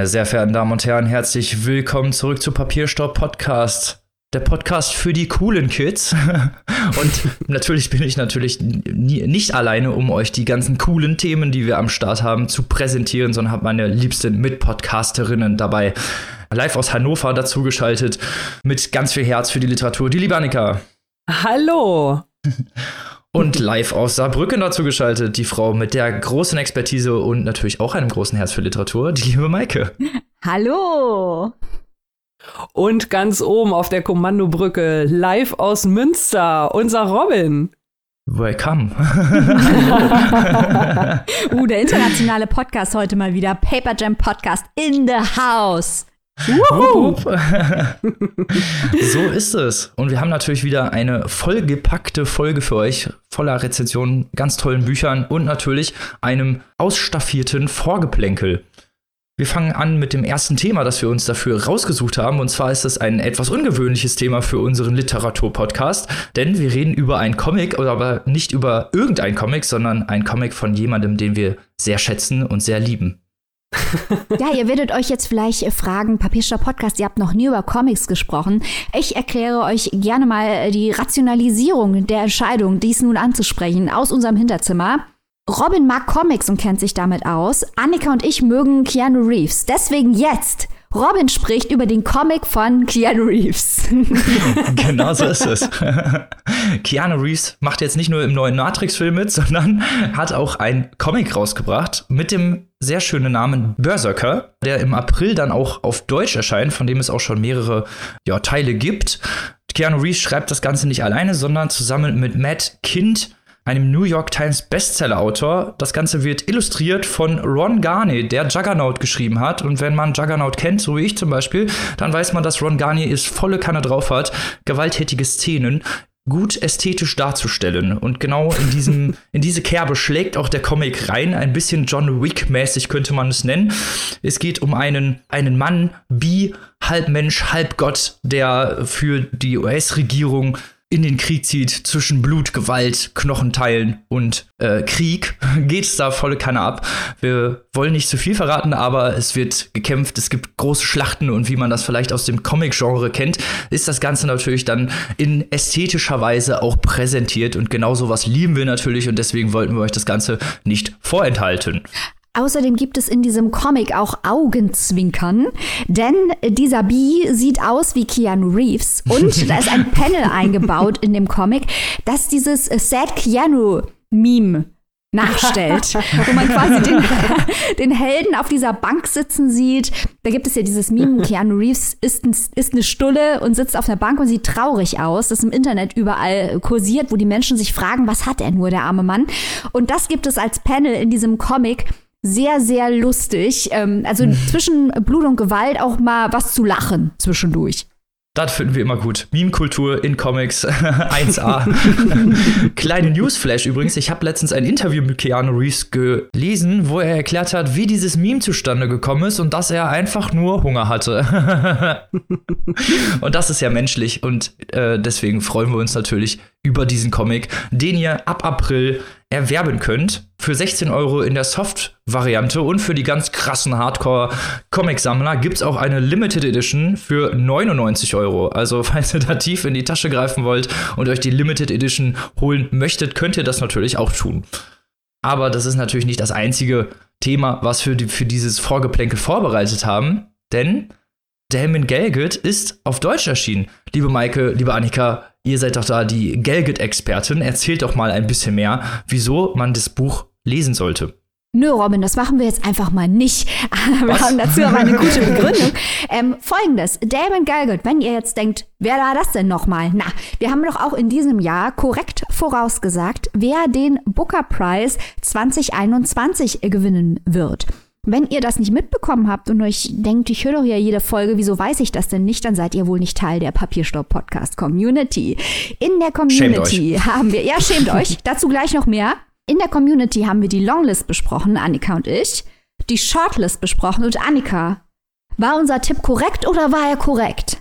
Meine sehr verehrten Damen und Herren, herzlich willkommen zurück zu Papierstaub Podcast. Der Podcast für die coolen Kids. und natürlich bin ich natürlich nie, nicht alleine, um euch die ganzen coolen Themen, die wir am Start haben, zu präsentieren, sondern habe meine liebsten Mitpodcasterinnen dabei live aus Hannover dazugeschaltet mit ganz viel Herz für die Literatur. Die liebe Annika. Hallo. Und live aus Saarbrücken dazu geschaltet, die Frau mit der großen Expertise und natürlich auch einem großen Herz für Literatur, die liebe Maike. Hallo. Und ganz oben auf der Kommandobrücke, live aus Münster, unser Robin. Welcome. uh, der internationale Podcast heute mal wieder. Paper Jam Podcast in the house. so ist es. Und wir haben natürlich wieder eine vollgepackte Folge für euch, voller Rezensionen, ganz tollen Büchern und natürlich einem ausstaffierten Vorgeplänkel. Wir fangen an mit dem ersten Thema, das wir uns dafür rausgesucht haben. Und zwar ist es ein etwas ungewöhnliches Thema für unseren Literatur-Podcast. Denn wir reden über einen Comic, oder aber nicht über irgendein Comic, sondern ein Comic von jemandem, den wir sehr schätzen und sehr lieben ja, ihr werdet euch jetzt vielleicht fragen, Papierstopp Podcast, ihr habt noch nie über Comics gesprochen. Ich erkläre euch gerne mal die Rationalisierung der Entscheidung, dies nun anzusprechen, aus unserem Hinterzimmer. Robin mag Comics und kennt sich damit aus. Annika und ich mögen Keanu Reeves. Deswegen jetzt Robin spricht über den Comic von Keanu Reeves. genau so ist es. Keanu Reeves macht jetzt nicht nur im neuen Matrix-Film mit, sondern hat auch ein Comic rausgebracht mit dem sehr schönen Namen Berserker, der im April dann auch auf Deutsch erscheint, von dem es auch schon mehrere ja, Teile gibt. Keanu Reeves schreibt das Ganze nicht alleine, sondern zusammen mit Matt Kind einem New York Times Bestseller-Autor. Das Ganze wird illustriert von Ron Garney, der Juggernaut geschrieben hat. Und wenn man Juggernaut kennt, so wie ich zum Beispiel, dann weiß man, dass Ron Garney es volle Kanne drauf hat, gewalttätige Szenen gut ästhetisch darzustellen. Und genau in, diesem, in diese Kerbe schlägt auch der Comic rein. Ein bisschen John Wick-mäßig könnte man es nennen. Es geht um einen, einen Mann, bi, halb Mensch, halb Gott, der für die US-Regierung in den Krieg zieht zwischen Blut, Gewalt, Knochenteilen und äh, Krieg, geht es da volle Kanne ab. Wir wollen nicht zu viel verraten, aber es wird gekämpft, es gibt große Schlachten und wie man das vielleicht aus dem Comic-Genre kennt, ist das Ganze natürlich dann in ästhetischer Weise auch präsentiert und genau sowas lieben wir natürlich und deswegen wollten wir euch das Ganze nicht vorenthalten. Außerdem gibt es in diesem Comic auch Augenzwinkern, denn dieser Bee sieht aus wie Keanu Reeves und da ist ein Panel eingebaut in dem Comic, das dieses Sad Keanu Meme nachstellt, wo man quasi den, den, Helden auf dieser Bank sitzen sieht. Da gibt es ja dieses Meme, Keanu Reeves ist, ein, ist eine Stulle und sitzt auf einer Bank und sieht traurig aus. Das im Internet überall kursiert, wo die Menschen sich fragen, was hat er nur, der arme Mann. Und das gibt es als Panel in diesem Comic sehr, sehr lustig. Ähm, also mhm. zwischen Blut und Gewalt auch mal was zu lachen zwischendurch. Das finden wir immer gut. Meme-Kultur in Comics 1a. Kleine Newsflash übrigens. Ich habe letztens ein Interview mit Keanu Reeves gelesen, wo er erklärt hat, wie dieses Meme zustande gekommen ist und dass er einfach nur Hunger hatte. und das ist ja menschlich und äh, deswegen freuen wir uns natürlich über diesen Comic, den ihr ab April erwerben könnt. Für 16 Euro in der Soft-Variante und für die ganz krassen Hardcore-Comic-Sammler gibt es auch eine Limited Edition für 99 Euro. Also, falls ihr da tief in die Tasche greifen wollt und euch die Limited Edition holen möchtet, könnt ihr das natürlich auch tun. Aber das ist natürlich nicht das einzige Thema, was wir für dieses Vorgeplänkel vorbereitet haben, denn Damon Galgut ist auf Deutsch erschienen. Liebe Maike, liebe Annika, ihr seid doch da die Galgut-Expertin. Erzählt doch mal ein bisschen mehr, wieso man das Buch lesen sollte. Nö, Robin, das machen wir jetzt einfach mal nicht. Wir Was? haben dazu aber eine gute Begründung. Ähm, Folgendes, Damon Galgut, wenn ihr jetzt denkt, wer war das denn nochmal? Na, wir haben doch auch in diesem Jahr korrekt vorausgesagt, wer den Booker Prize 2021 gewinnen wird. Wenn ihr das nicht mitbekommen habt und euch denkt, ich höre doch ja jede Folge, wieso weiß ich das denn nicht, dann seid ihr wohl nicht Teil der Papierstopp-Podcast-Community. In der Community haben wir, ja, schämt euch, dazu gleich noch mehr. In der Community haben wir die Longlist besprochen, Annika und ich, die Shortlist besprochen und Annika, war unser Tipp korrekt oder war er korrekt?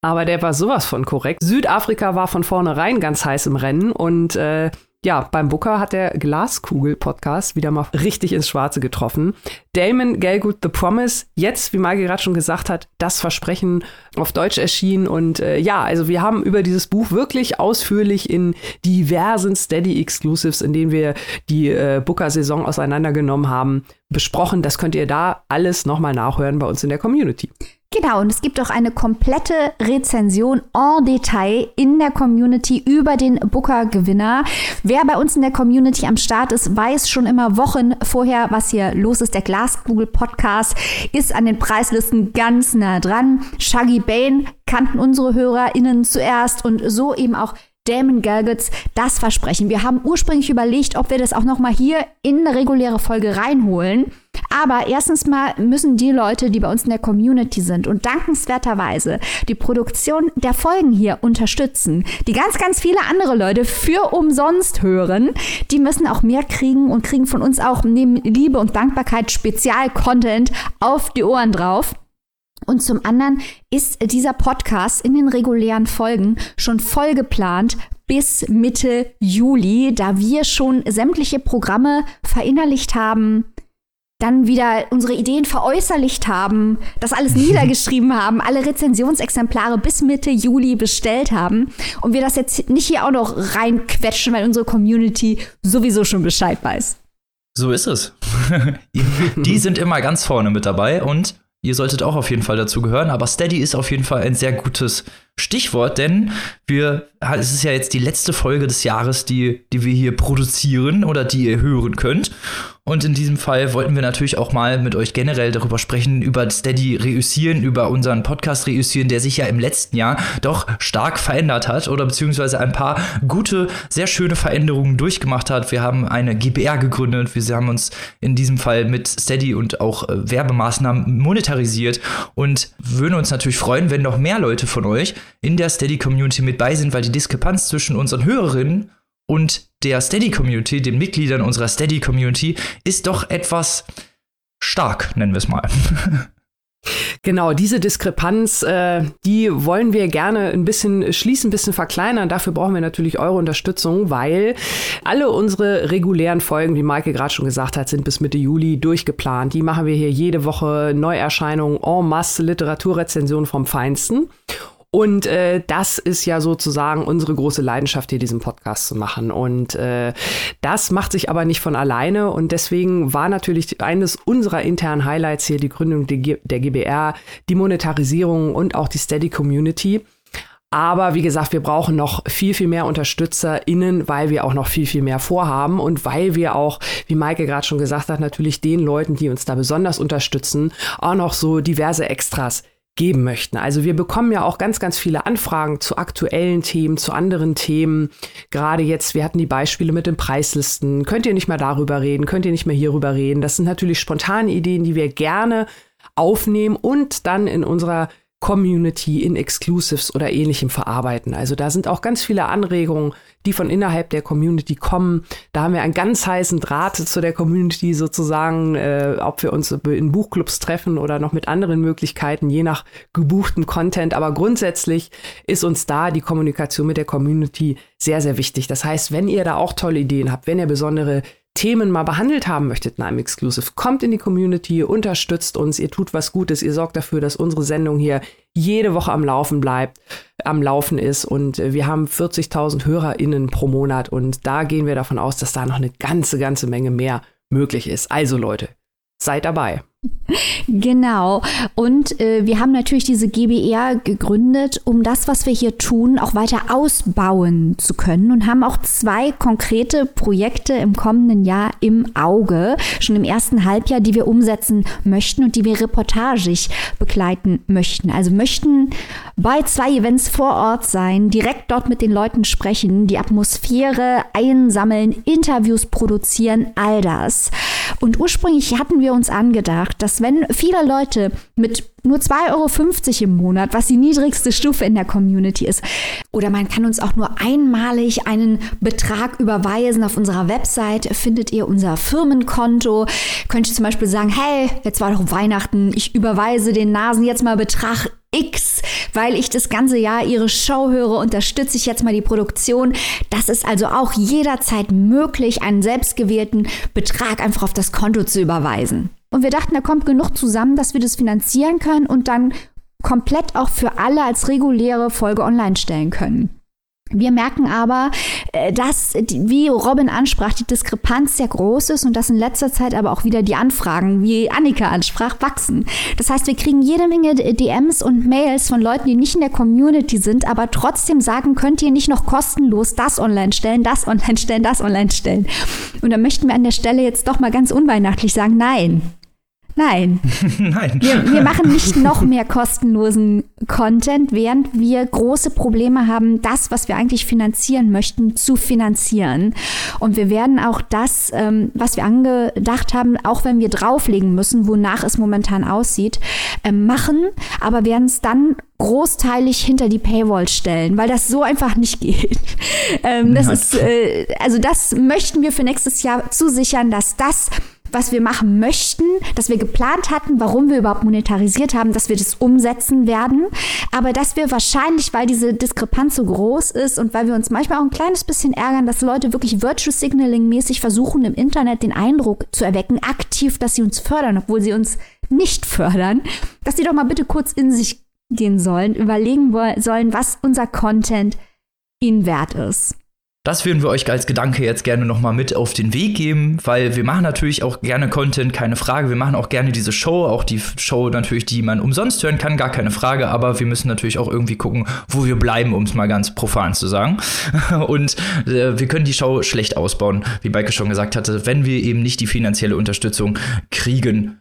Aber der war sowas von korrekt. Südafrika war von vornherein ganz heiß im Rennen und äh, ja, beim Booker hat der Glaskugel-Podcast wieder mal richtig ins Schwarze getroffen. Damon Galgut The Promise, jetzt, wie Maike gerade schon gesagt hat, das Versprechen auf Deutsch erschienen. Und äh, ja, also wir haben über dieses Buch wirklich ausführlich in diversen Steady-Exclusives, in denen wir die äh, Booker-Saison auseinandergenommen haben, besprochen. Das könnt ihr da alles nochmal nachhören bei uns in der Community. Genau, und es gibt auch eine komplette Rezension en Detail in der Community über den Booker-Gewinner. Wer bei uns in der Community am Start ist, weiß schon immer Wochen vorher, was hier los ist. Der Glaskugel-Podcast ist an den Preislisten ganz nah dran. Shaggy Bane kannten unsere HörerInnen zuerst und so eben auch Damon Galguts das Versprechen. Wir haben ursprünglich überlegt, ob wir das auch noch mal hier in eine reguläre Folge reinholen. Aber erstens mal müssen die Leute, die bei uns in der Community sind und dankenswerterweise die Produktion der Folgen hier unterstützen, die ganz, ganz viele andere Leute für umsonst hören, die müssen auch mehr kriegen und kriegen von uns auch neben Liebe und Dankbarkeit Spezial-Content auf die Ohren drauf. Und zum anderen ist dieser Podcast in den regulären Folgen schon voll geplant bis Mitte Juli, da wir schon sämtliche Programme verinnerlicht haben, dann wieder unsere Ideen veräußerlicht haben, das alles niedergeschrieben haben, alle Rezensionsexemplare bis Mitte Juli bestellt haben und wir das jetzt nicht hier auch noch reinquetschen, weil unsere Community sowieso schon Bescheid weiß. So ist es. Die sind immer ganz vorne mit dabei und Ihr solltet auch auf jeden Fall dazu gehören, aber Steady ist auf jeden Fall ein sehr gutes Stichwort, denn wir, es ist ja jetzt die letzte Folge des Jahres, die, die wir hier produzieren oder die ihr hören könnt. Und in diesem Fall wollten wir natürlich auch mal mit euch generell darüber sprechen, über Steady reüssieren, über unseren Podcast reüssieren, der sich ja im letzten Jahr doch stark verändert hat oder beziehungsweise ein paar gute, sehr schöne Veränderungen durchgemacht hat. Wir haben eine GBR gegründet, wir haben uns in diesem Fall mit Steady und auch äh, Werbemaßnahmen monetarisiert und würden uns natürlich freuen, wenn noch mehr Leute von euch in der Steady-Community mit bei sind, weil die Diskrepanz zwischen unseren Hörerinnen und der Steady-Community, den Mitgliedern unserer Steady-Community, ist doch etwas stark, nennen wir es mal. Genau, diese Diskrepanz, äh, die wollen wir gerne ein bisschen schließen, ein bisschen verkleinern. Dafür brauchen wir natürlich eure Unterstützung, weil alle unsere regulären Folgen, wie Maike gerade schon gesagt hat, sind bis Mitte Juli durchgeplant. Die machen wir hier jede Woche Neuerscheinungen en masse Literaturrezensionen vom Feinsten. Und äh, das ist ja sozusagen unsere große Leidenschaft, hier diesen Podcast zu machen. Und äh, das macht sich aber nicht von alleine. Und deswegen war natürlich eines unserer internen Highlights hier die Gründung der GBR, die Monetarisierung und auch die Steady Community. Aber wie gesagt, wir brauchen noch viel, viel mehr UnterstützerInnen, weil wir auch noch viel, viel mehr vorhaben und weil wir auch, wie Maike gerade schon gesagt hat, natürlich den Leuten, die uns da besonders unterstützen, auch noch so diverse Extras geben möchten. Also wir bekommen ja auch ganz, ganz viele Anfragen zu aktuellen Themen, zu anderen Themen. Gerade jetzt, wir hatten die Beispiele mit den Preislisten. Könnt ihr nicht mehr darüber reden? Könnt ihr nicht mehr hierüber reden? Das sind natürlich spontane Ideen, die wir gerne aufnehmen und dann in unserer Community in Exclusives oder ähnlichem verarbeiten. Also da sind auch ganz viele Anregungen, die von innerhalb der Community kommen. Da haben wir einen ganz heißen Draht zu der Community sozusagen, äh, ob wir uns in Buchclubs treffen oder noch mit anderen Möglichkeiten, je nach gebuchten Content. Aber grundsätzlich ist uns da die Kommunikation mit der Community sehr, sehr wichtig. Das heißt, wenn ihr da auch tolle Ideen habt, wenn ihr besondere Themen mal behandelt haben möchtet einem Exclusive, kommt in die Community, unterstützt uns, ihr tut was Gutes, ihr sorgt dafür, dass unsere Sendung hier jede Woche am Laufen bleibt, am Laufen ist und äh, wir haben 40.000 HörerInnen pro Monat und da gehen wir davon aus, dass da noch eine ganze, ganze Menge mehr möglich ist. Also Leute, seid dabei. Genau. Und äh, wir haben natürlich diese GBR gegründet, um das, was wir hier tun, auch weiter ausbauen zu können und haben auch zwei konkrete Projekte im kommenden Jahr im Auge, schon im ersten Halbjahr, die wir umsetzen möchten und die wir reportagig begleiten möchten. Also möchten bei zwei Events vor Ort sein, direkt dort mit den Leuten sprechen, die Atmosphäre einsammeln, Interviews produzieren, all das. Und ursprünglich hatten wir uns angedacht, dass wenn viele Leute mit nur 2,50 Euro im Monat, was die niedrigste Stufe in der Community ist. Oder man kann uns auch nur einmalig einen Betrag überweisen. Auf unserer Website findet ihr unser Firmenkonto. Könnt ihr zum Beispiel sagen, hey, jetzt war doch Weihnachten, ich überweise den Nasen jetzt mal Betrag X weil ich das ganze Jahr ihre Show höre, unterstütze ich jetzt mal die Produktion. Das ist also auch jederzeit möglich, einen selbstgewählten Betrag einfach auf das Konto zu überweisen. Und wir dachten, da kommt genug zusammen, dass wir das finanzieren können und dann komplett auch für alle als reguläre Folge online stellen können. Wir merken aber, äh, dass, wie Robin ansprach, die Diskrepanz sehr groß ist und dass in letzter Zeit aber auch wieder die Anfragen, wie Annika ansprach, wachsen. Das heißt, wir kriegen jede Menge DMs und Mails von Leuten, die nicht in der Community sind, aber trotzdem sagen, könnt ihr nicht noch kostenlos das online stellen, das online stellen, das online stellen. Und da möchten wir an der Stelle jetzt doch mal ganz unweihnachtlich sagen, nein, Nein. Nein. Wir, wir, machen nicht noch mehr kostenlosen Content, während wir große Probleme haben, das, was wir eigentlich finanzieren möchten, zu finanzieren. Und wir werden auch das, ähm, was wir angedacht haben, auch wenn wir drauflegen müssen, wonach es momentan aussieht, äh, machen, aber werden es dann großteilig hinter die Paywall stellen, weil das so einfach nicht geht. ähm, das ist, äh, also das möchten wir für nächstes Jahr zusichern, dass das was wir machen möchten, dass wir geplant hatten, warum wir überhaupt monetarisiert haben, dass wir das umsetzen werden. Aber dass wir wahrscheinlich, weil diese Diskrepanz so groß ist und weil wir uns manchmal auch ein kleines bisschen ärgern, dass Leute wirklich Virtual Signaling mäßig versuchen, im Internet den Eindruck zu erwecken, aktiv, dass sie uns fördern, obwohl sie uns nicht fördern, dass sie doch mal bitte kurz in sich gehen sollen, überlegen sollen, was unser Content ihnen wert ist. Das würden wir euch als Gedanke jetzt gerne nochmal mit auf den Weg geben, weil wir machen natürlich auch gerne Content, keine Frage. Wir machen auch gerne diese Show, auch die Show natürlich, die man umsonst hören kann, gar keine Frage. Aber wir müssen natürlich auch irgendwie gucken, wo wir bleiben, um es mal ganz profan zu sagen. Und äh, wir können die Show schlecht ausbauen, wie Beike schon gesagt hatte, wenn wir eben nicht die finanzielle Unterstützung kriegen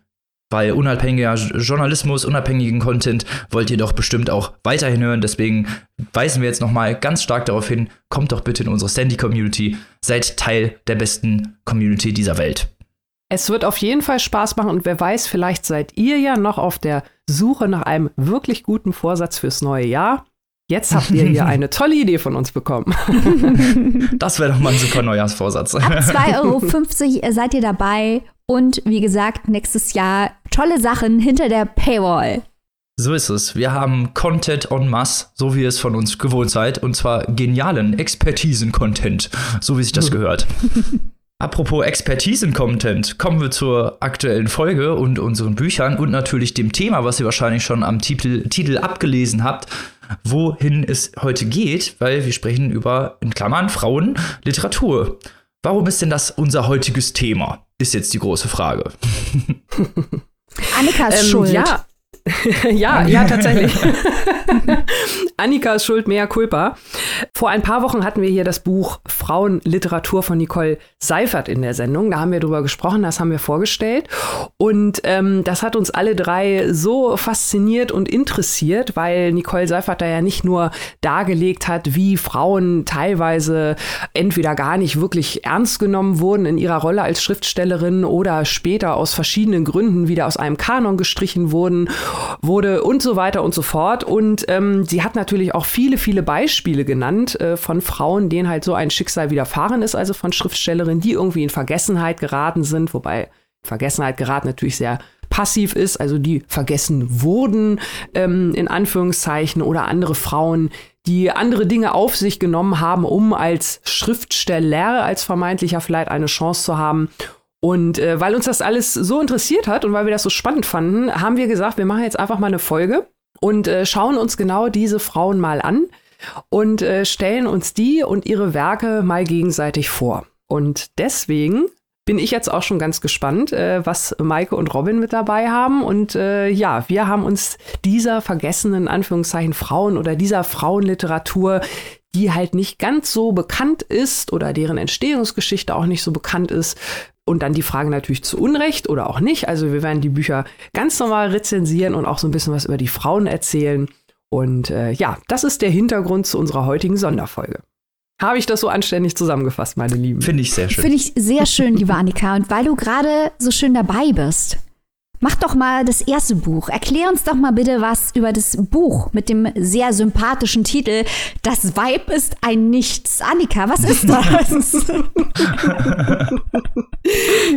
weil unabhängiger Journalismus, unabhängigen Content wollt ihr doch bestimmt auch weiterhin hören. Deswegen weisen wir jetzt nochmal ganz stark darauf hin, kommt doch bitte in unsere Sandy-Community, seid Teil der besten Community dieser Welt. Es wird auf jeden Fall Spaß machen und wer weiß, vielleicht seid ihr ja noch auf der Suche nach einem wirklich guten Vorsatz fürs neue Jahr. Jetzt habt ihr hier eine tolle Idee von uns bekommen. das wäre doch mal ein super Neujahrsvorsatz. Ab 2,50 Euro seid ihr dabei und wie gesagt, nächstes Jahr tolle Sachen hinter der Paywall. So ist es. Wir haben Content en masse, so wie ihr es von uns gewohnt seid. Und zwar genialen Expertisen-Content, so wie sich das gehört. Apropos Expertisen-Content, kommen wir zur aktuellen Folge und unseren Büchern und natürlich dem Thema, was ihr wahrscheinlich schon am Titel, Titel abgelesen habt, wohin es heute geht, weil wir sprechen über, in Klammern, Frauen, Literatur. Warum ist denn das unser heutiges Thema? Ist jetzt die große Frage. Annika ist ähm, schuld. Ja. ja, ja, tatsächlich. Annika ist schuld, mehr culpa. Vor ein paar Wochen hatten wir hier das Buch Frauenliteratur von Nicole Seifert in der Sendung. Da haben wir drüber gesprochen, das haben wir vorgestellt. Und ähm, das hat uns alle drei so fasziniert und interessiert, weil Nicole Seifert da ja nicht nur dargelegt hat, wie Frauen teilweise entweder gar nicht wirklich ernst genommen wurden in ihrer Rolle als Schriftstellerin oder später aus verschiedenen Gründen wieder aus einem Kanon gestrichen wurden wurde und so weiter und so fort. Und ähm, sie hat natürlich auch viele, viele Beispiele genannt äh, von Frauen, denen halt so ein Schicksal widerfahren ist, also von Schriftstellerinnen, die irgendwie in Vergessenheit geraten sind, wobei Vergessenheit geraten natürlich sehr passiv ist, also die vergessen wurden, ähm, in Anführungszeichen, oder andere Frauen, die andere Dinge auf sich genommen haben, um als Schriftsteller, als vermeintlicher vielleicht eine Chance zu haben. Und äh, weil uns das alles so interessiert hat und weil wir das so spannend fanden, haben wir gesagt, wir machen jetzt einfach mal eine Folge und äh, schauen uns genau diese Frauen mal an und äh, stellen uns die und ihre Werke mal gegenseitig vor. Und deswegen bin ich jetzt auch schon ganz gespannt, äh, was Maike und Robin mit dabei haben. Und äh, ja, wir haben uns dieser vergessenen Anführungszeichen Frauen oder dieser Frauenliteratur, die halt nicht ganz so bekannt ist oder deren Entstehungsgeschichte auch nicht so bekannt ist, und dann die Frage natürlich zu Unrecht oder auch nicht. Also wir werden die Bücher ganz normal rezensieren und auch so ein bisschen was über die Frauen erzählen. Und äh, ja, das ist der Hintergrund zu unserer heutigen Sonderfolge. Habe ich das so anständig zusammengefasst, meine Lieben? Finde ich sehr schön. Finde ich sehr schön, liebe Annika. Und weil du gerade so schön dabei bist, Mach doch mal das erste Buch. Erklär uns doch mal bitte was über das Buch mit dem sehr sympathischen Titel Das Weib ist ein Nichts. Annika, was ist das?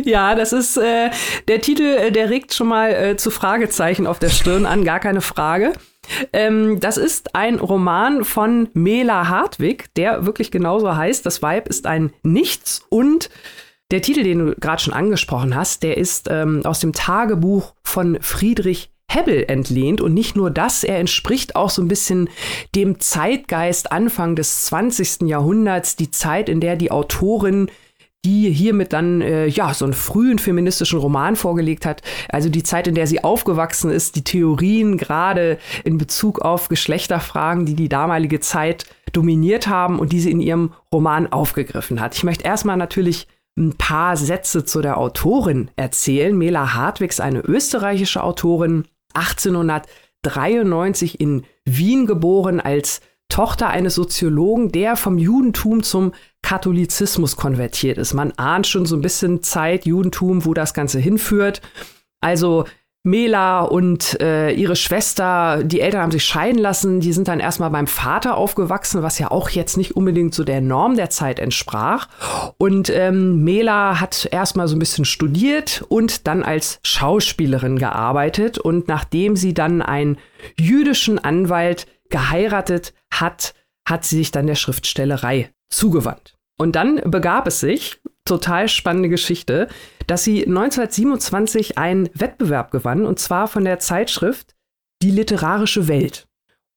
ja, das ist äh, der Titel, äh, der regt schon mal äh, zu Fragezeichen auf der Stirn an, gar keine Frage. Ähm, das ist ein Roman von Mela Hartwig, der wirklich genauso heißt. Das Weib ist ein Nichts und der Titel, den du gerade schon angesprochen hast, der ist ähm, aus dem Tagebuch von Friedrich Hebbel entlehnt. Und nicht nur das, er entspricht auch so ein bisschen dem Zeitgeist Anfang des 20. Jahrhunderts, die Zeit, in der die Autorin die hiermit dann äh, ja so einen frühen feministischen Roman vorgelegt hat. Also die Zeit, in der sie aufgewachsen ist, die Theorien gerade in Bezug auf Geschlechterfragen, die die damalige Zeit dominiert haben und die sie in ihrem Roman aufgegriffen hat. Ich möchte erstmal natürlich ein paar Sätze zu der Autorin erzählen. Mela Hartwigs, eine österreichische Autorin, 1893 in Wien geboren als Tochter eines Soziologen, der vom Judentum zum Katholizismus konvertiert ist. Man ahnt schon so ein bisschen Zeit, Judentum, wo das Ganze hinführt. Also Mela und äh, ihre Schwester, die Eltern haben sich scheiden lassen, die sind dann erstmal beim Vater aufgewachsen, was ja auch jetzt nicht unbedingt so der Norm der Zeit entsprach. Und ähm, Mela hat erstmal so ein bisschen studiert und dann als Schauspielerin gearbeitet. Und nachdem sie dann einen jüdischen Anwalt geheiratet hat, hat sie sich dann der Schriftstellerei zugewandt. Und dann begab es sich, total spannende Geschichte, dass sie 1927 einen Wettbewerb gewann, und zwar von der Zeitschrift Die literarische Welt.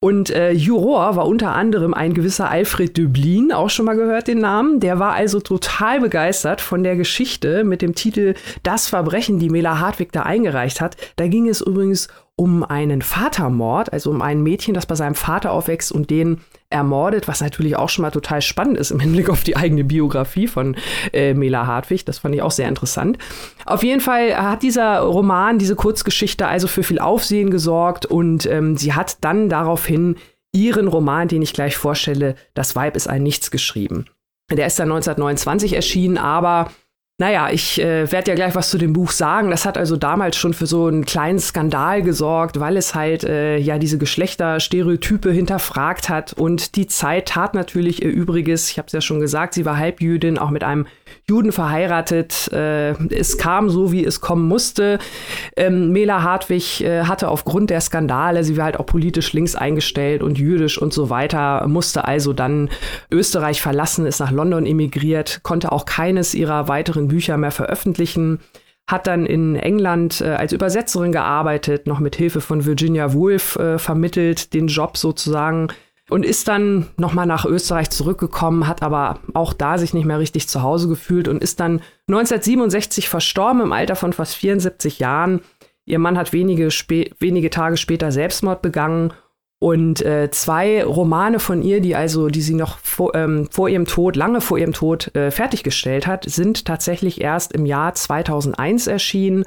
Und äh, Juror war unter anderem ein gewisser Alfred Döblin, auch schon mal gehört den Namen. Der war also total begeistert von der Geschichte mit dem Titel Das Verbrechen, die Mela Hartwig da eingereicht hat. Da ging es übrigens um einen Vatermord, also um ein Mädchen, das bei seinem Vater aufwächst und den ermordet, was natürlich auch schon mal total spannend ist im Hinblick auf die eigene Biografie von äh, Mela Hartwig. Das fand ich auch sehr interessant. Auf jeden Fall hat dieser Roman, diese Kurzgeschichte also für viel Aufsehen gesorgt und ähm, sie hat dann daraufhin ihren Roman, den ich gleich vorstelle, Das Weib ist ein Nichts geschrieben. Der ist dann 1929 erschienen, aber naja, ich äh, werde ja gleich was zu dem Buch sagen. Das hat also damals schon für so einen kleinen Skandal gesorgt, weil es halt äh, ja diese Geschlechterstereotype hinterfragt hat. Und die Zeit tat natürlich ihr Übriges. Ich habe es ja schon gesagt, sie war Halbjüdin, auch mit einem Juden verheiratet. Äh, es kam so, wie es kommen musste. Ähm, Mela Hartwig äh, hatte aufgrund der Skandale, sie war halt auch politisch links eingestellt und jüdisch und so weiter, musste also dann Österreich verlassen, ist nach London emigriert, konnte auch keines ihrer weiteren Bücher mehr veröffentlichen hat dann in England äh, als Übersetzerin gearbeitet, noch mit Hilfe von Virginia Woolf äh, vermittelt, den Job sozusagen und ist dann nochmal nach Österreich zurückgekommen, hat aber auch da sich nicht mehr richtig zu Hause gefühlt und ist dann 1967 verstorben im Alter von fast 74 Jahren. Ihr Mann hat wenige, wenige Tage später Selbstmord begangen und äh, zwei Romane von ihr, die also, die sie noch vor, ähm, vor ihrem Tod, lange vor ihrem Tod äh, fertiggestellt hat, sind tatsächlich erst im Jahr 2001 erschienen,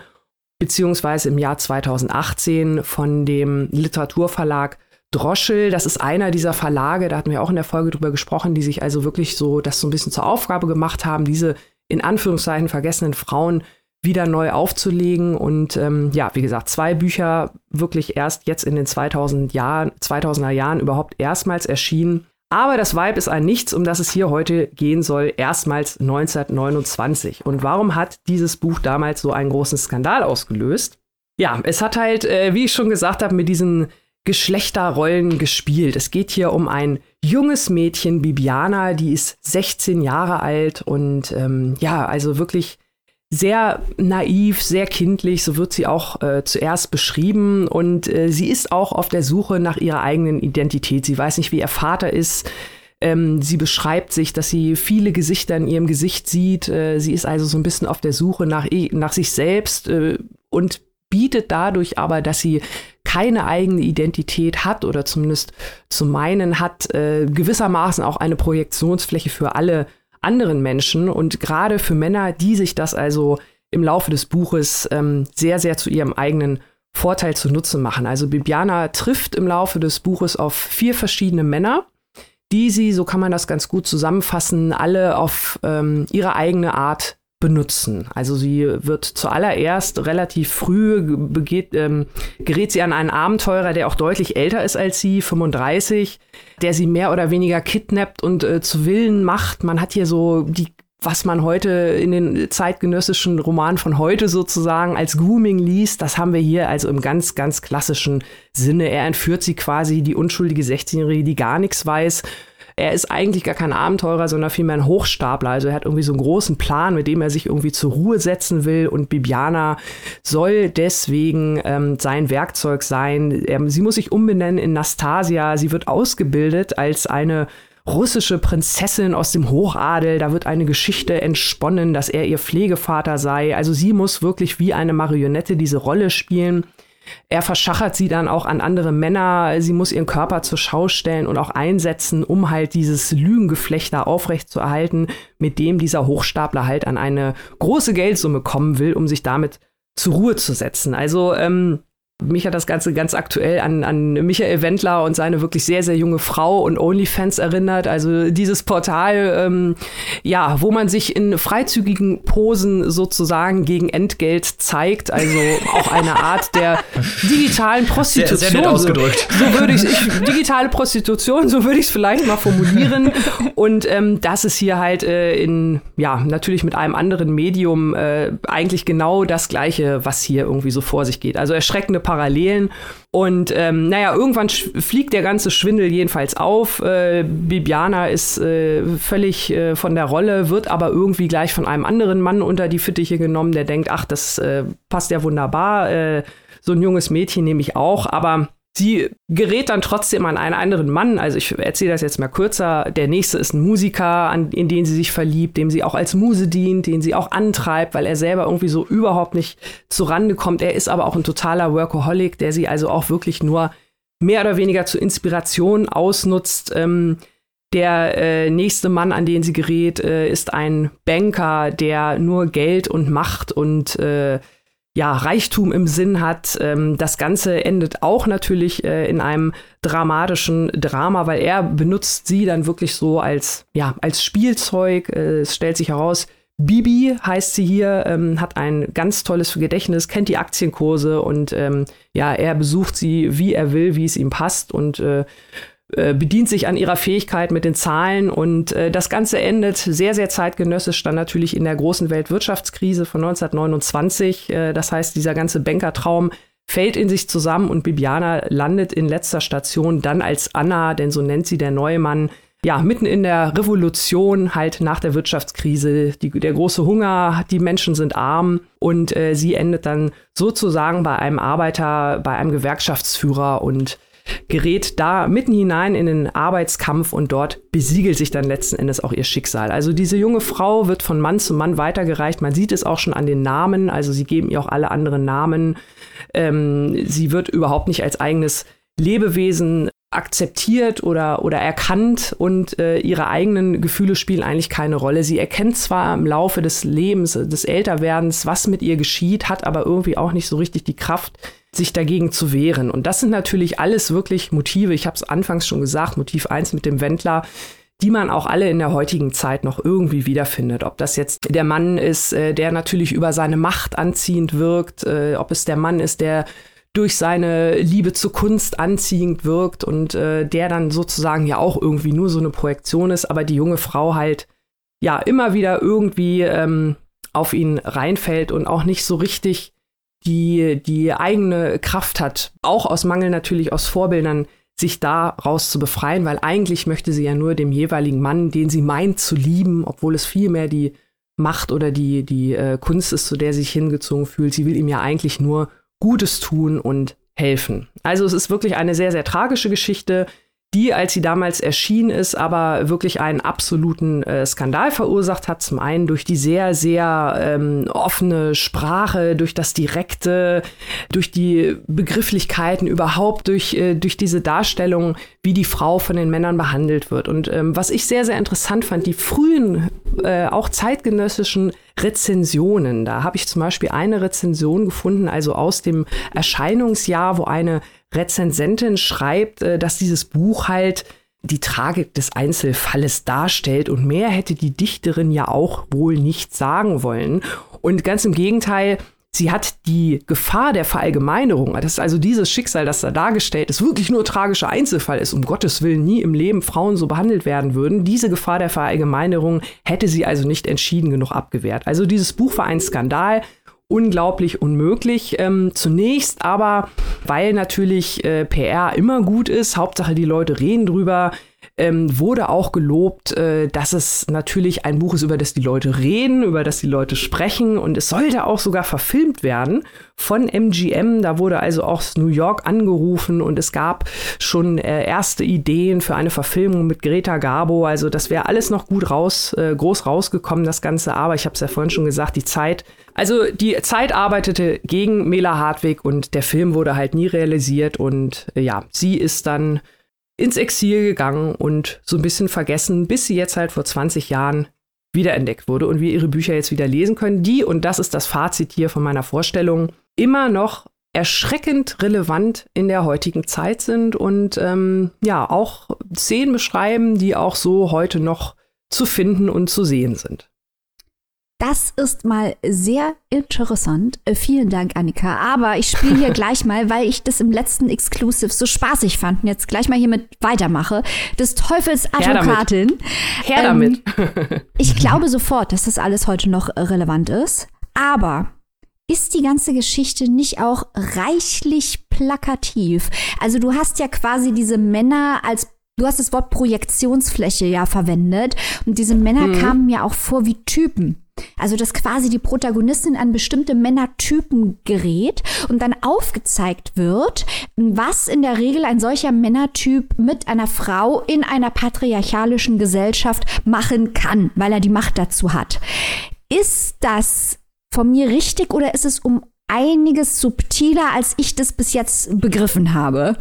beziehungsweise im Jahr 2018 von dem Literaturverlag Droschel, das ist einer dieser Verlage, da hatten wir auch in der Folge drüber gesprochen, die sich also wirklich so das so ein bisschen zur Aufgabe gemacht haben, diese in Anführungszeichen vergessenen Frauen wieder neu aufzulegen. Und ähm, ja, wie gesagt, zwei Bücher wirklich erst jetzt in den 2000 Jahren, 2000er Jahren überhaupt erstmals erschienen. Aber das Weib ist ein Nichts, um das es hier heute gehen soll, erstmals 1929. Und warum hat dieses Buch damals so einen großen Skandal ausgelöst? Ja, es hat halt, äh, wie ich schon gesagt habe, mit diesen Geschlechterrollen gespielt. Es geht hier um ein junges Mädchen, Bibiana, die ist 16 Jahre alt und ähm, ja, also wirklich sehr naiv, sehr kindlich, so wird sie auch äh, zuerst beschrieben. Und äh, sie ist auch auf der Suche nach ihrer eigenen Identität. Sie weiß nicht, wie ihr Vater ist. Ähm, sie beschreibt sich, dass sie viele Gesichter in ihrem Gesicht sieht. Äh, sie ist also so ein bisschen auf der Suche nach, nach sich selbst äh, und bietet dadurch aber, dass sie keine eigene Identität hat oder zumindest zu meinen hat, äh, gewissermaßen auch eine Projektionsfläche für alle anderen Menschen und gerade für Männer, die sich das also im Laufe des Buches ähm, sehr, sehr zu ihrem eigenen Vorteil zu Nutzen machen. Also Bibiana trifft im Laufe des Buches auf vier verschiedene Männer, die sie, so kann man das ganz gut zusammenfassen, alle auf ähm, ihre eigene Art benutzen. Also sie wird zuallererst relativ früh begeht, ähm, gerät sie an einen Abenteurer, der auch deutlich älter ist als sie, 35, der sie mehr oder weniger kidnappt und äh, zu Willen macht. Man hat hier so die was man heute in den zeitgenössischen Romanen von heute sozusagen als Grooming liest, das haben wir hier also im ganz, ganz klassischen Sinne. Er entführt sie quasi, die unschuldige 16-Jährige, die gar nichts weiß. Er ist eigentlich gar kein Abenteurer, sondern vielmehr ein Hochstapler. Also er hat irgendwie so einen großen Plan, mit dem er sich irgendwie zur Ruhe setzen will. Und Bibiana soll deswegen ähm, sein Werkzeug sein. Er, sie muss sich umbenennen in Nastasia. Sie wird ausgebildet als eine russische Prinzessin aus dem Hochadel. Da wird eine Geschichte entsponnen, dass er ihr Pflegevater sei. Also sie muss wirklich wie eine Marionette diese Rolle spielen. Er verschachert sie dann auch an andere Männer. Sie muss ihren Körper zur Schau stellen und auch einsetzen, um halt dieses Lügengeflecht da aufrechtzuerhalten, mit dem dieser Hochstapler halt an eine große Geldsumme kommen will, um sich damit zur Ruhe zu setzen. Also ähm, mich hat das Ganze ganz aktuell an, an Michael Wendler und seine wirklich sehr, sehr junge Frau und OnlyFans erinnert. Also dieses Portal, ähm, ja, wo man sich in freizügigen Posen sozusagen gegen Entgelt zeigt. Also auch eine Art der digitalen Prostitution. Sehr, sehr nett ausgedrückt. So, so würde ich digitale Prostitution, so würde ich es vielleicht mal formulieren. Und ähm, das ist hier halt äh, in, ja, natürlich mit einem anderen Medium äh, eigentlich genau das Gleiche, was hier irgendwie so vor sich geht. Also erschreckende Parallelen. Und ähm, naja, irgendwann fliegt der ganze Schwindel jedenfalls auf. Äh, Bibiana ist äh, völlig äh, von der Rolle, wird aber irgendwie gleich von einem anderen Mann unter die Fittiche genommen, der denkt, ach, das äh, passt ja wunderbar. Äh, so ein junges Mädchen nehme ich auch. Aber Sie gerät dann trotzdem an einen anderen Mann. Also ich erzähle das jetzt mal kürzer. Der nächste ist ein Musiker, an, in den sie sich verliebt, dem sie auch als Muse dient, den sie auch antreibt, weil er selber irgendwie so überhaupt nicht zurande kommt. Er ist aber auch ein totaler Workaholic, der sie also auch wirklich nur mehr oder weniger zur Inspiration ausnutzt. Ähm, der äh, nächste Mann, an den sie gerät, äh, ist ein Banker, der nur Geld und Macht und äh, ja, Reichtum im Sinn hat. Ähm, das Ganze endet auch natürlich äh, in einem dramatischen Drama, weil er benutzt sie dann wirklich so als, ja, als Spielzeug. Äh, es stellt sich heraus, Bibi heißt sie hier, ähm, hat ein ganz tolles Gedächtnis, kennt die Aktienkurse und ähm, ja, er besucht sie, wie er will, wie es ihm passt und äh, äh, bedient sich an ihrer Fähigkeit mit den Zahlen und äh, das Ganze endet sehr, sehr zeitgenössisch dann natürlich in der großen Weltwirtschaftskrise von 1929. Äh, das heißt, dieser ganze Bankertraum fällt in sich zusammen und Bibiana landet in letzter Station dann als Anna, denn so nennt sie der neue Mann, ja, mitten in der Revolution, halt nach der Wirtschaftskrise, die, der große Hunger, die Menschen sind arm und äh, sie endet dann sozusagen bei einem Arbeiter, bei einem Gewerkschaftsführer und gerät da mitten hinein in den Arbeitskampf und dort besiegelt sich dann letzten Endes auch ihr Schicksal. Also diese junge Frau wird von Mann zu Mann weitergereicht. Man sieht es auch schon an den Namen. Also sie geben ihr auch alle anderen Namen. Ähm, sie wird überhaupt nicht als eigenes Lebewesen akzeptiert oder, oder erkannt und äh, ihre eigenen Gefühle spielen eigentlich keine Rolle. Sie erkennt zwar im Laufe des Lebens, des Älterwerdens, was mit ihr geschieht, hat aber irgendwie auch nicht so richtig die Kraft, sich dagegen zu wehren. Und das sind natürlich alles wirklich Motive, ich habe es anfangs schon gesagt, Motiv 1 mit dem Wendler, die man auch alle in der heutigen Zeit noch irgendwie wiederfindet. Ob das jetzt der Mann ist, äh, der natürlich über seine Macht anziehend wirkt, äh, ob es der Mann ist, der durch seine Liebe zur Kunst anziehend wirkt und äh, der dann sozusagen ja auch irgendwie nur so eine Projektion ist, aber die junge Frau halt ja immer wieder irgendwie ähm, auf ihn reinfällt und auch nicht so richtig die, die eigene Kraft hat, auch aus Mangel natürlich aus Vorbildern, sich da raus zu befreien, weil eigentlich möchte sie ja nur dem jeweiligen Mann, den sie meint zu lieben, obwohl es vielmehr die Macht oder die, die äh, Kunst ist, zu der sie sich hingezogen fühlt. Sie will ihm ja eigentlich nur Gutes tun und helfen. Also es ist wirklich eine sehr, sehr tragische Geschichte, die, als sie damals erschienen ist, aber wirklich einen absoluten äh, Skandal verursacht hat. Zum einen durch die sehr, sehr ähm, offene Sprache, durch das Direkte, durch die Begrifflichkeiten überhaupt, durch, äh, durch diese Darstellung, wie die Frau von den Männern behandelt wird. Und ähm, was ich sehr, sehr interessant fand, die frühen, äh, auch zeitgenössischen Rezensionen. Da habe ich zum Beispiel eine Rezension gefunden, also aus dem Erscheinungsjahr, wo eine Rezensentin schreibt, äh, dass dieses Buch halt die Tragik des Einzelfalles darstellt und mehr hätte die Dichterin ja auch wohl nicht sagen wollen. Und ganz im Gegenteil, sie hat die Gefahr der Verallgemeinerung, das ist also dieses Schicksal, das da dargestellt ist, wirklich nur tragischer Einzelfall ist, um Gottes Willen nie im Leben Frauen so behandelt werden würden. Diese Gefahr der Verallgemeinerung hätte sie also nicht entschieden genug abgewehrt. Also dieses Buch war ein Skandal unglaublich unmöglich. Ähm, zunächst aber, weil natürlich äh, PR immer gut ist, Hauptsache die Leute reden drüber, ähm, wurde auch gelobt, äh, dass es natürlich ein Buch ist, über das die Leute reden, über das die Leute sprechen und es sollte auch sogar verfilmt werden von MGM. Da wurde also auch New York angerufen und es gab schon äh, erste Ideen für eine Verfilmung mit Greta Garbo. Also das wäre alles noch gut raus, äh, groß rausgekommen, das Ganze. Aber ich habe es ja vorhin schon gesagt, die Zeit also die Zeit arbeitete gegen Mela Hartwig und der Film wurde halt nie realisiert und äh, ja, sie ist dann ins Exil gegangen und so ein bisschen vergessen, bis sie jetzt halt vor 20 Jahren wiederentdeckt wurde und wir ihre Bücher jetzt wieder lesen können, die, und das ist das Fazit hier von meiner Vorstellung, immer noch erschreckend relevant in der heutigen Zeit sind und ähm, ja, auch Szenen beschreiben, die auch so heute noch zu finden und zu sehen sind. Das ist mal sehr interessant. Äh, vielen Dank, Annika. Aber ich spiele hier gleich mal, weil ich das im letzten Exclusive so spaßig fand und jetzt gleich mal hiermit weitermache. Des Teufels Advokatin. Her damit. Her damit. Ähm, ich glaube sofort, dass das alles heute noch relevant ist. Aber ist die ganze Geschichte nicht auch reichlich plakativ? Also du hast ja quasi diese Männer als Du hast das Wort Projektionsfläche ja verwendet und diese Männer mhm. kamen mir auch vor wie Typen. Also, dass quasi die Protagonistin an bestimmte Männertypen gerät und dann aufgezeigt wird, was in der Regel ein solcher Männertyp mit einer Frau in einer patriarchalischen Gesellschaft machen kann, weil er die Macht dazu hat. Ist das von mir richtig oder ist es um einiges subtiler, als ich das bis jetzt begriffen habe?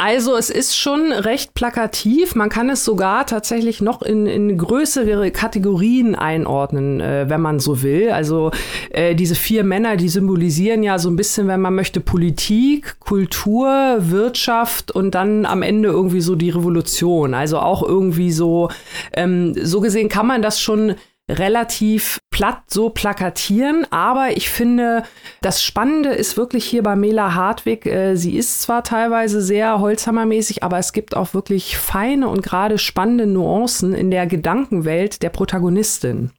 Also es ist schon recht plakativ. Man kann es sogar tatsächlich noch in, in größere Kategorien einordnen, äh, wenn man so will. Also äh, diese vier Männer, die symbolisieren ja so ein bisschen, wenn man möchte, Politik, Kultur, Wirtschaft und dann am Ende irgendwie so die Revolution. Also auch irgendwie so, ähm, so gesehen kann man das schon relativ platt so plakatieren, aber ich finde, das Spannende ist wirklich hier bei Mela Hartwig, äh, sie ist zwar teilweise sehr Holzhammermäßig, aber es gibt auch wirklich feine und gerade spannende Nuancen in der Gedankenwelt der Protagonistin.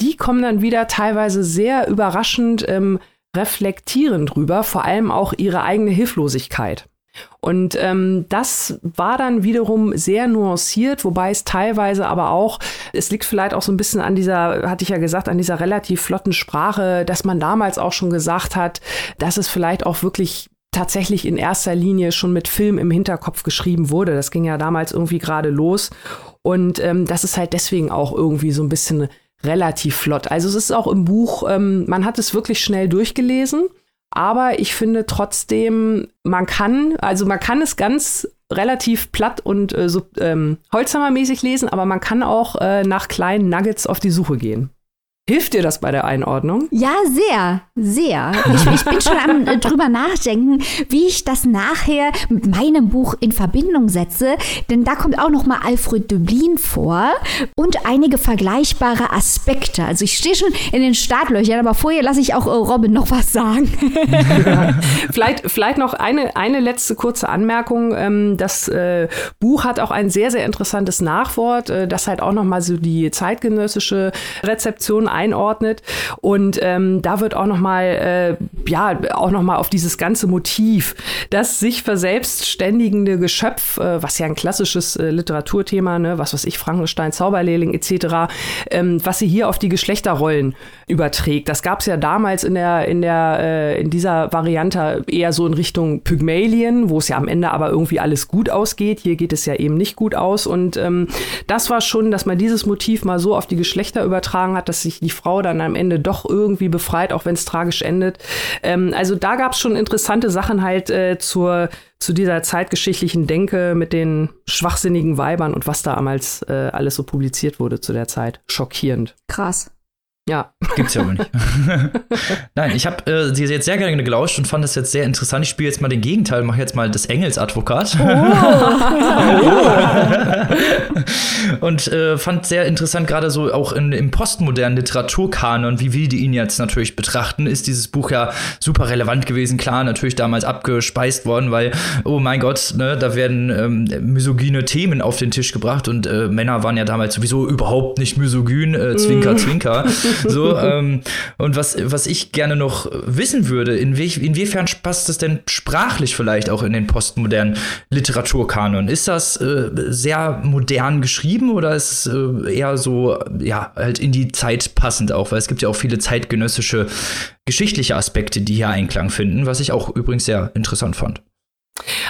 Die kommen dann wieder teilweise sehr überraschend ähm, reflektierend rüber, vor allem auch ihre eigene Hilflosigkeit. Und ähm, das war dann wiederum sehr nuanciert, wobei es teilweise aber auch, es liegt vielleicht auch so ein bisschen an dieser, hatte ich ja gesagt, an dieser relativ flotten Sprache, dass man damals auch schon gesagt hat, dass es vielleicht auch wirklich tatsächlich in erster Linie schon mit Film im Hinterkopf geschrieben wurde. Das ging ja damals irgendwie gerade los. Und ähm, das ist halt deswegen auch irgendwie so ein bisschen relativ flott. Also es ist auch im Buch, ähm, man hat es wirklich schnell durchgelesen. Aber ich finde trotzdem, man kann, also man kann es ganz relativ platt und äh, so ähm, Holzhammermäßig lesen, aber man kann auch äh, nach kleinen Nuggets auf die Suche gehen. Hilft dir das bei der Einordnung? Ja, sehr, sehr. Ich, ich bin schon am äh, drüber nachdenken, wie ich das nachher mit meinem Buch in Verbindung setze, denn da kommt auch noch mal Alfred Döblin vor und einige vergleichbare Aspekte. Also ich stehe schon in den Startlöchern, aber vorher lasse ich auch äh, Robin noch was sagen. vielleicht, vielleicht noch eine, eine letzte kurze Anmerkung. Ähm, das äh, Buch hat auch ein sehr, sehr interessantes Nachwort, äh, das halt auch noch mal so die zeitgenössische Rezeption einordnet. Und ähm, da wird auch noch mal, äh, ja, auch noch mal auf dieses ganze Motiv, das sich verselbstständigende Geschöpf, äh, was ja ein klassisches äh, Literaturthema, ne, was weiß ich, Frankenstein, Zauberlehrling etc., ähm, was sie hier auf die Geschlechterrollen überträgt. Das gab es ja damals in der, in der, äh, in dieser Variante eher so in Richtung Pygmalien, wo es ja am Ende aber irgendwie alles gut ausgeht. Hier geht es ja eben nicht gut aus. Und ähm, das war schon, dass man dieses Motiv mal so auf die Geschlechter übertragen hat, dass sich die Frau dann am Ende doch irgendwie befreit, auch wenn es tragisch endet. Ähm, also da gab es schon interessante Sachen halt äh, zur zu dieser zeitgeschichtlichen Denke mit den schwachsinnigen Weibern und was da damals äh, alles so publiziert wurde zu der Zeit. Schockierend. Krass. Ja. Gibt's ja wohl nicht. Nein, ich habe äh, sie jetzt sehr gerne gelauscht und fand das jetzt sehr interessant. Ich spiele jetzt mal den Gegenteil, mache jetzt mal des Engelsadvokat. Oh. und äh, fand sehr interessant, gerade so auch in, im postmodernen Literaturkanon, wie wir ihn jetzt natürlich betrachten, ist dieses Buch ja super relevant gewesen. Klar, natürlich damals abgespeist worden, weil, oh mein Gott, ne, da werden ähm, misogyne Themen auf den Tisch gebracht und äh, Männer waren ja damals sowieso überhaupt nicht misogyn, äh, zwinker, zwinker. So, ähm, und was, was ich gerne noch wissen würde, inwie inwiefern passt das denn sprachlich vielleicht auch in den postmodernen Literaturkanon? Ist das äh, sehr modern geschrieben oder ist es äh, eher so, ja, halt in die Zeit passend auch? Weil es gibt ja auch viele zeitgenössische geschichtliche Aspekte, die hier Einklang finden, was ich auch übrigens sehr interessant fand.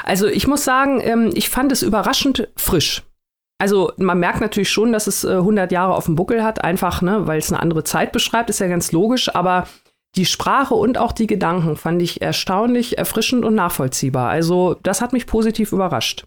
Also ich muss sagen, ähm, ich fand es überraschend frisch. Also man merkt natürlich schon, dass es äh, 100 Jahre auf dem Buckel hat, einfach, ne, weil es eine andere Zeit beschreibt, ist ja ganz logisch, aber die Sprache und auch die Gedanken fand ich erstaunlich, erfrischend und nachvollziehbar. Also das hat mich positiv überrascht.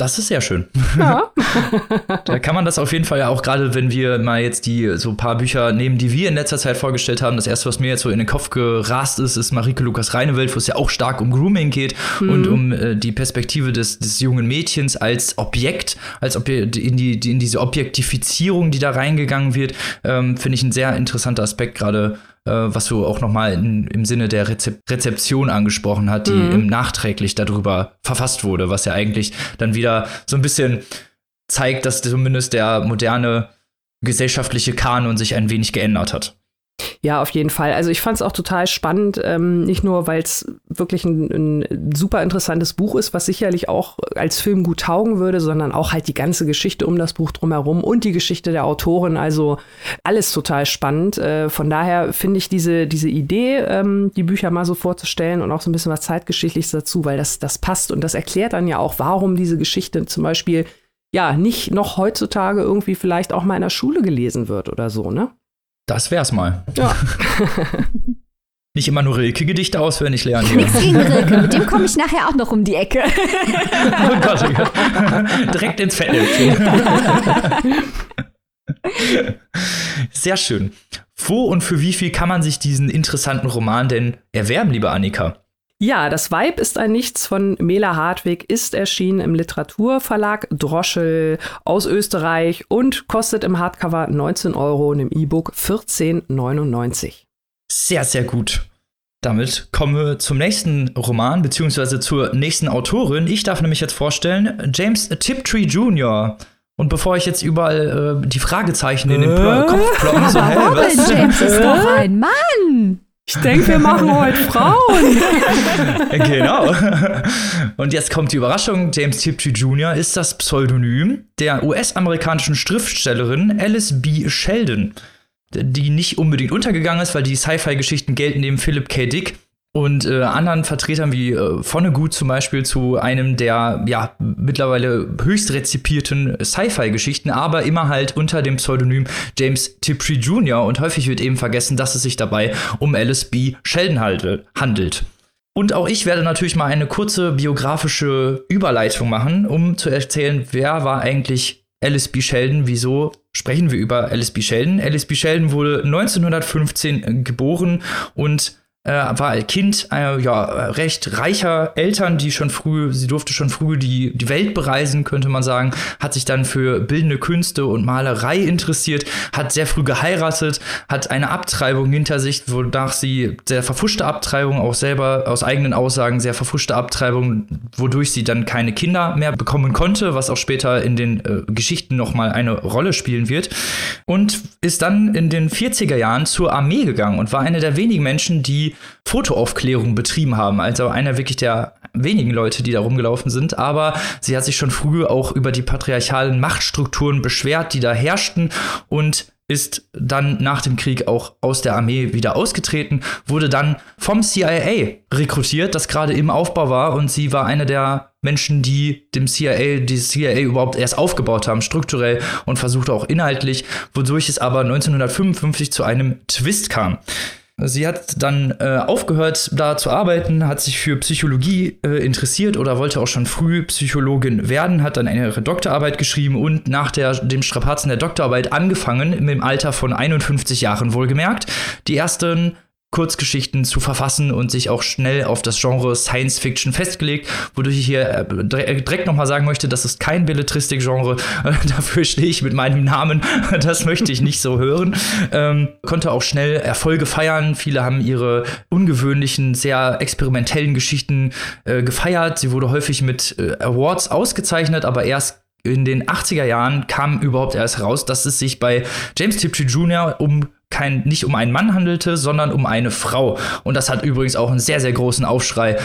Das ist sehr schön. Ja. da kann man das auf jeden Fall ja auch gerade, wenn wir mal jetzt die so ein paar Bücher nehmen, die wir in letzter Zeit vorgestellt haben. Das erste, was mir jetzt so in den Kopf gerast ist, ist Marike Lukas Reinewelt, wo es ja auch stark um Grooming geht mhm. und um äh, die Perspektive des, des jungen Mädchens als Objekt, als Obje in, die, in diese Objektifizierung, die da reingegangen wird, ähm, finde ich ein sehr interessanter Aspekt gerade was du auch nochmal im Sinne der Rezep Rezeption angesprochen hat, die mhm. im nachträglich darüber verfasst wurde, was ja eigentlich dann wieder so ein bisschen zeigt, dass zumindest der moderne gesellschaftliche Kanon sich ein wenig geändert hat. Ja, auf jeden Fall. Also ich fand es auch total spannend, ähm, nicht nur, weil es wirklich ein, ein, super interessantes Buch ist, was sicherlich auch als Film gut taugen würde, sondern auch halt die ganze Geschichte um das Buch drumherum und die Geschichte der Autorin. Also alles total spannend. Äh, von daher finde ich diese, diese Idee, ähm, die Bücher mal so vorzustellen und auch so ein bisschen was Zeitgeschichtliches dazu, weil das, das passt und das erklärt dann ja auch, warum diese Geschichte zum Beispiel ja nicht noch heutzutage irgendwie vielleicht auch mal in der Schule gelesen wird oder so, ne? Das wär's mal. Ja. Nicht immer nur Rilke-Gedichte auswendig lernen. Nichts gegen Rilke, mit dem komme ich nachher auch noch um die Ecke. oh Gott, oh Gott. Direkt ins Fett. Sehr schön. Wo und für wie viel kann man sich diesen interessanten Roman denn erwerben, liebe Annika? Ja, das Weib ist ein Nichts von Mela Hartwig ist erschienen im Literaturverlag Droschel aus Österreich und kostet im Hardcover 19 Euro und im E-Book 14,99. Sehr, sehr gut. Damit kommen wir zum nächsten Roman, beziehungsweise zur nächsten Autorin. Ich darf nämlich jetzt vorstellen, James Tiptree Jr. Und bevor ich jetzt überall äh, die Fragezeichen in den äh? Kopf ploppen, so, hey, was? James ist doch ein Mann! Ich denke, wir machen heute Frauen. genau. Und jetzt kommt die Überraschung. James Tiptree Jr. ist das Pseudonym der US-amerikanischen Schriftstellerin Alice B. Sheldon, die nicht unbedingt untergegangen ist, weil die Sci-Fi-Geschichten gelten neben Philip K. Dick und äh, anderen Vertretern wie äh, Vonnegut zum Beispiel zu einem der ja mittlerweile höchst rezipierten Sci-Fi-Geschichten, aber immer halt unter dem Pseudonym James Tiptree Jr. Und häufig wird eben vergessen, dass es sich dabei um Alice B. Sheldon handelt. Und auch ich werde natürlich mal eine kurze biografische Überleitung machen, um zu erzählen, wer war eigentlich Alice B. Sheldon, wieso sprechen wir über Alice B. Sheldon. Alice B. Sheldon wurde 1915 geboren und äh, war als Kind äh, ja, recht reicher Eltern, die schon früh, sie durfte schon früh die, die Welt bereisen, könnte man sagen, hat sich dann für bildende Künste und Malerei interessiert, hat sehr früh geheiratet, hat eine Abtreibung hinter sich, wonach sie sehr verfuschte Abtreibung, auch selber aus eigenen Aussagen sehr verfuschte Abtreibung, wodurch sie dann keine Kinder mehr bekommen konnte, was auch später in den äh, Geschichten nochmal eine Rolle spielen wird. Und ist dann in den 40er Jahren zur Armee gegangen und war eine der wenigen Menschen, die Fotoaufklärung betrieben haben. Also einer wirklich der wenigen Leute, die da rumgelaufen sind. Aber sie hat sich schon früh auch über die patriarchalen Machtstrukturen beschwert, die da herrschten und ist dann nach dem Krieg auch aus der Armee wieder ausgetreten, wurde dann vom CIA rekrutiert, das gerade im Aufbau war und sie war eine der Menschen, die dem CIA, die CIA überhaupt erst aufgebaut haben, strukturell und versuchte auch inhaltlich, wodurch es aber 1955 zu einem Twist kam. Sie hat dann äh, aufgehört, da zu arbeiten, hat sich für Psychologie äh, interessiert oder wollte auch schon früh Psychologin werden, hat dann ihre Doktorarbeit geschrieben und nach der, dem Strapazen der Doktorarbeit angefangen, im Alter von 51 Jahren wohlgemerkt, die ersten Kurzgeschichten zu verfassen und sich auch schnell auf das Genre Science Fiction festgelegt, wodurch ich hier äh, äh, direkt nochmal sagen möchte, das ist kein Belletristik-Genre, dafür stehe ich mit meinem Namen, das möchte ich nicht so hören. Ähm, konnte auch schnell Erfolge feiern, viele haben ihre ungewöhnlichen, sehr experimentellen Geschichten äh, gefeiert, sie wurde häufig mit äh, Awards ausgezeichnet, aber erst in den 80er Jahren kam überhaupt erst raus, dass es sich bei James Tiptree Jr. um kein, nicht um einen Mann handelte, sondern um eine Frau. Und das hat übrigens auch einen sehr, sehr großen Aufschrei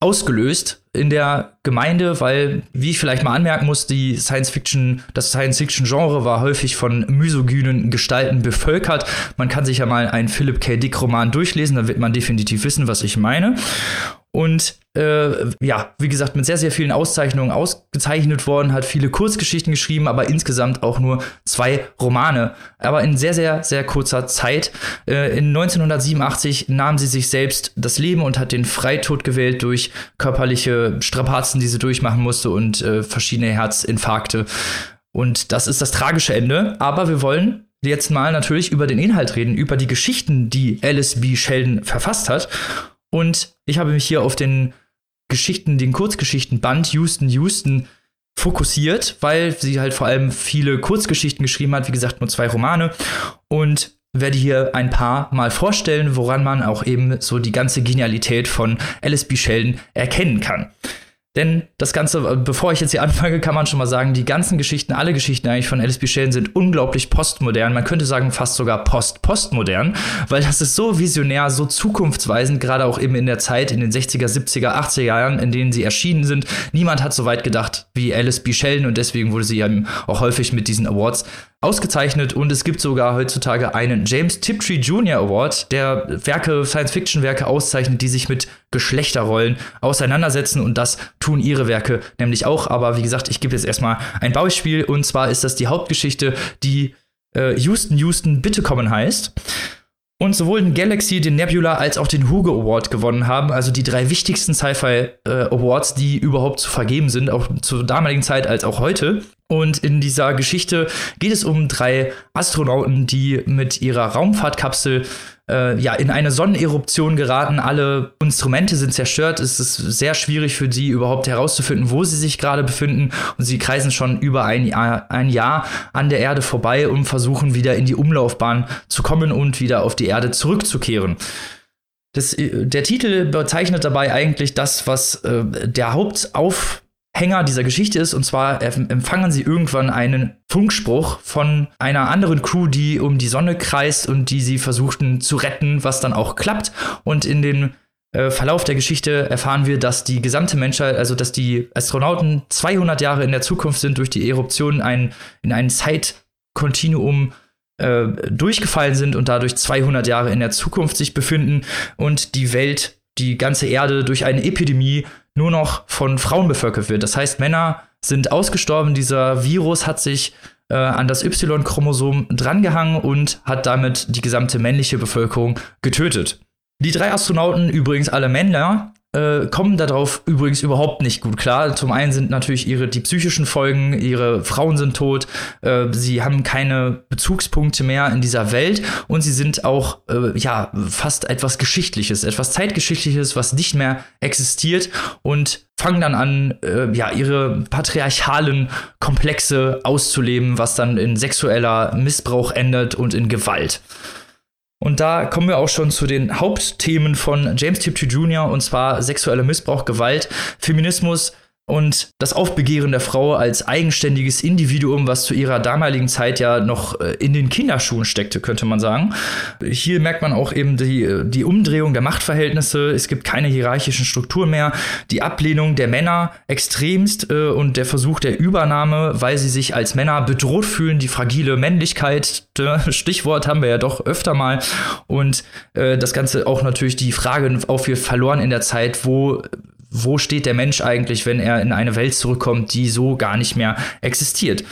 ausgelöst in der Gemeinde, weil, wie ich vielleicht mal anmerken muss, die Science-Fiction, das Science-Fiction-Genre war häufig von misogynen Gestalten bevölkert. Man kann sich ja mal einen Philip K. Dick-Roman durchlesen, dann wird man definitiv wissen, was ich meine. Und äh, ja, wie gesagt, mit sehr, sehr vielen Auszeichnungen ausgezeichnet worden, hat viele Kurzgeschichten geschrieben, aber insgesamt auch nur zwei Romane. Aber in sehr, sehr, sehr kurzer Zeit. Äh, in 1987 nahm sie sich selbst das Leben und hat den Freitod gewählt durch körperliche Strapazen, die sie durchmachen musste und äh, verschiedene Herzinfarkte. Und das ist das tragische Ende. Aber wir wollen jetzt mal natürlich über den Inhalt reden, über die Geschichten, die Alice B. Sheldon verfasst hat. Und ich habe mich hier auf den Geschichten, den Kurzgeschichtenband Houston Houston fokussiert, weil sie halt vor allem viele Kurzgeschichten geschrieben hat, wie gesagt, nur zwei Romane. Und werde hier ein paar mal vorstellen, woran man auch eben so die ganze Genialität von Alice B. Sheldon erkennen kann. Denn das Ganze, bevor ich jetzt hier anfange, kann man schon mal sagen, die ganzen Geschichten, alle Geschichten eigentlich von Alice B. Sheldon sind unglaublich postmodern. Man könnte sagen, fast sogar post-postmodern, weil das ist so visionär, so zukunftsweisend, gerade auch eben in der Zeit, in den 60er, 70er, 80er Jahren, in denen sie erschienen sind. Niemand hat so weit gedacht wie Alice B. Sheldon und deswegen wurde sie eben auch häufig mit diesen Awards ausgezeichnet und es gibt sogar heutzutage einen James Tiptree Jr. Award, der Werke, Science-Fiction-Werke auszeichnet, die sich mit Geschlechterrollen auseinandersetzen und das tun ihre Werke nämlich auch. Aber wie gesagt, ich gebe jetzt erstmal ein Beispiel und zwar ist das die Hauptgeschichte, die äh, Houston, Houston, bitte kommen heißt und sowohl den Galaxy, den Nebula als auch den Hugo Award gewonnen haben, also die drei wichtigsten Sci-Fi äh, Awards, die überhaupt zu vergeben sind, auch zur damaligen Zeit als auch heute. Und in dieser Geschichte geht es um drei Astronauten, die mit ihrer Raumfahrtkapsel äh, ja, in eine Sonneneruption geraten. Alle Instrumente sind zerstört. Es ist sehr schwierig für sie überhaupt herauszufinden, wo sie sich gerade befinden. Und sie kreisen schon über ein Jahr, ein Jahr an der Erde vorbei und versuchen wieder in die Umlaufbahn zu kommen und wieder auf die Erde zurückzukehren. Das, äh, der Titel bezeichnet dabei eigentlich das, was äh, der Hauptauf Hänger dieser Geschichte ist. Und zwar empfangen sie irgendwann einen Funkspruch von einer anderen Crew, die um die Sonne kreist und die sie versuchten zu retten, was dann auch klappt. Und in dem äh, Verlauf der Geschichte erfahren wir, dass die gesamte Menschheit, also dass die Astronauten 200 Jahre in der Zukunft sind, durch die Eruption ein, in ein Zeitkontinuum äh, durchgefallen sind und dadurch 200 Jahre in der Zukunft sich befinden und die Welt die ganze Erde durch eine Epidemie nur noch von Frauen bevölkert wird. Das heißt, Männer sind ausgestorben. Dieser Virus hat sich äh, an das Y-Chromosom drangehangen und hat damit die gesamte männliche Bevölkerung getötet. Die drei Astronauten, übrigens alle Männer, äh, kommen darauf übrigens überhaupt nicht gut klar. Zum einen sind natürlich ihre die psychischen Folgen, ihre Frauen sind tot, äh, sie haben keine Bezugspunkte mehr in dieser Welt und sie sind auch äh, ja fast etwas Geschichtliches, etwas Zeitgeschichtliches, was nicht mehr existiert und fangen dann an, äh, ja, ihre patriarchalen Komplexe auszuleben, was dann in sexueller Missbrauch endet und in Gewalt. Und da kommen wir auch schon zu den Hauptthemen von James Tiptree Jr. und zwar sexueller Missbrauch, Gewalt, Feminismus, und das Aufbegehren der Frau als eigenständiges Individuum, was zu ihrer damaligen Zeit ja noch äh, in den Kinderschuhen steckte, könnte man sagen. Hier merkt man auch eben die, die Umdrehung der Machtverhältnisse. Es gibt keine hierarchischen Strukturen mehr. Die Ablehnung der Männer extremst äh, und der Versuch der Übernahme, weil sie sich als Männer bedroht fühlen. Die fragile Männlichkeit, Stichwort haben wir ja doch öfter mal. Und äh, das Ganze auch natürlich die Frage aufwirft, verloren in der Zeit, wo wo steht der Mensch eigentlich, wenn er in eine Welt zurückkommt, die so gar nicht mehr existiert.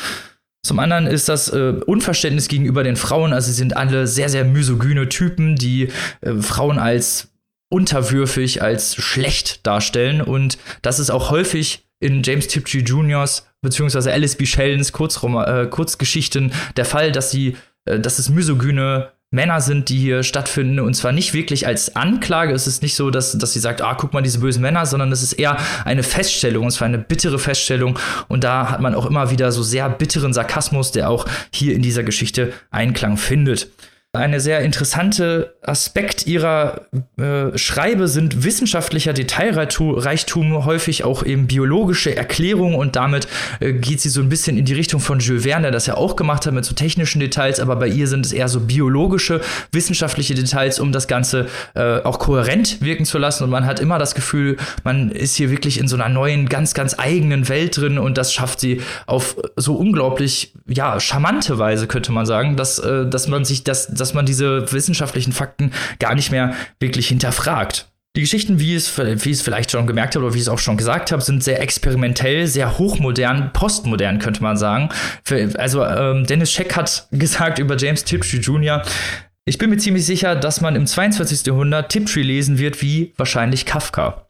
Zum anderen ist das äh, Unverständnis gegenüber den Frauen. Also sie sind alle sehr, sehr misogyne Typen, die äh, Frauen als unterwürfig, als schlecht darstellen. Und das ist auch häufig in James Tiptree Jr.'s beziehungsweise Alice B. Sheldons Kurzroma, äh, Kurzgeschichten der Fall, dass sie, äh, dass es misogyne Männer sind, die hier stattfinden. Und zwar nicht wirklich als Anklage. Es ist nicht so, dass, dass sie sagt, ah, guck mal, diese bösen Männer, sondern es ist eher eine Feststellung. Es war eine bittere Feststellung. Und da hat man auch immer wieder so sehr bitteren Sarkasmus, der auch hier in dieser Geschichte Einklang findet. Eine sehr interessante Aspekt ihrer äh, Schreibe sind wissenschaftlicher Detailreichtum, häufig auch eben biologische Erklärungen und damit äh, geht sie so ein bisschen in die Richtung von Jules Verne, der das ja auch gemacht hat mit so technischen Details, aber bei ihr sind es eher so biologische, wissenschaftliche Details, um das Ganze äh, auch kohärent wirken zu lassen. Und man hat immer das Gefühl, man ist hier wirklich in so einer neuen, ganz, ganz eigenen Welt drin und das schafft sie auf so unglaublich, ja, charmante Weise, könnte man sagen, dass, äh, dass man sich das dass man diese wissenschaftlichen Fakten gar nicht mehr wirklich hinterfragt. Die Geschichten, wie es, wie es vielleicht schon gemerkt habt oder wie ich es auch schon gesagt habe, sind sehr experimentell, sehr hochmodern, postmodern, könnte man sagen. Also ähm, Dennis Scheck hat gesagt über James Tiptree Jr., ich bin mir ziemlich sicher, dass man im 22. Jahrhundert Tiptree lesen wird wie wahrscheinlich Kafka.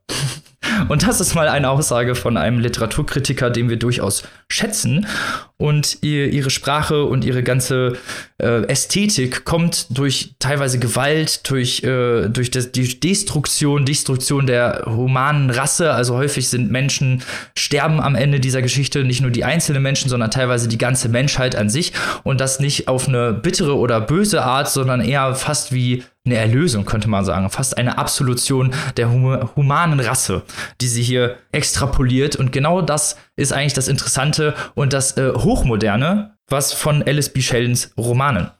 Und das ist mal eine Aussage von einem Literaturkritiker, den wir durchaus schätzen. Und ihr, ihre Sprache und ihre ganze äh, Ästhetik kommt durch teilweise Gewalt, durch, äh, durch das, die Destruktion, Destruktion der humanen Rasse. Also häufig sind Menschen, sterben am Ende dieser Geschichte nicht nur die einzelnen Menschen, sondern teilweise die ganze Menschheit an sich. Und das nicht auf eine bittere oder böse Art, sondern eher fast wie eine Erlösung, könnte man sagen. Fast eine Absolution der hum humanen Rasse, die sie hier extrapoliert. Und genau das ist eigentlich das Interessante und das äh, Hochmoderne, was von Alice B. Sheldons Romanen.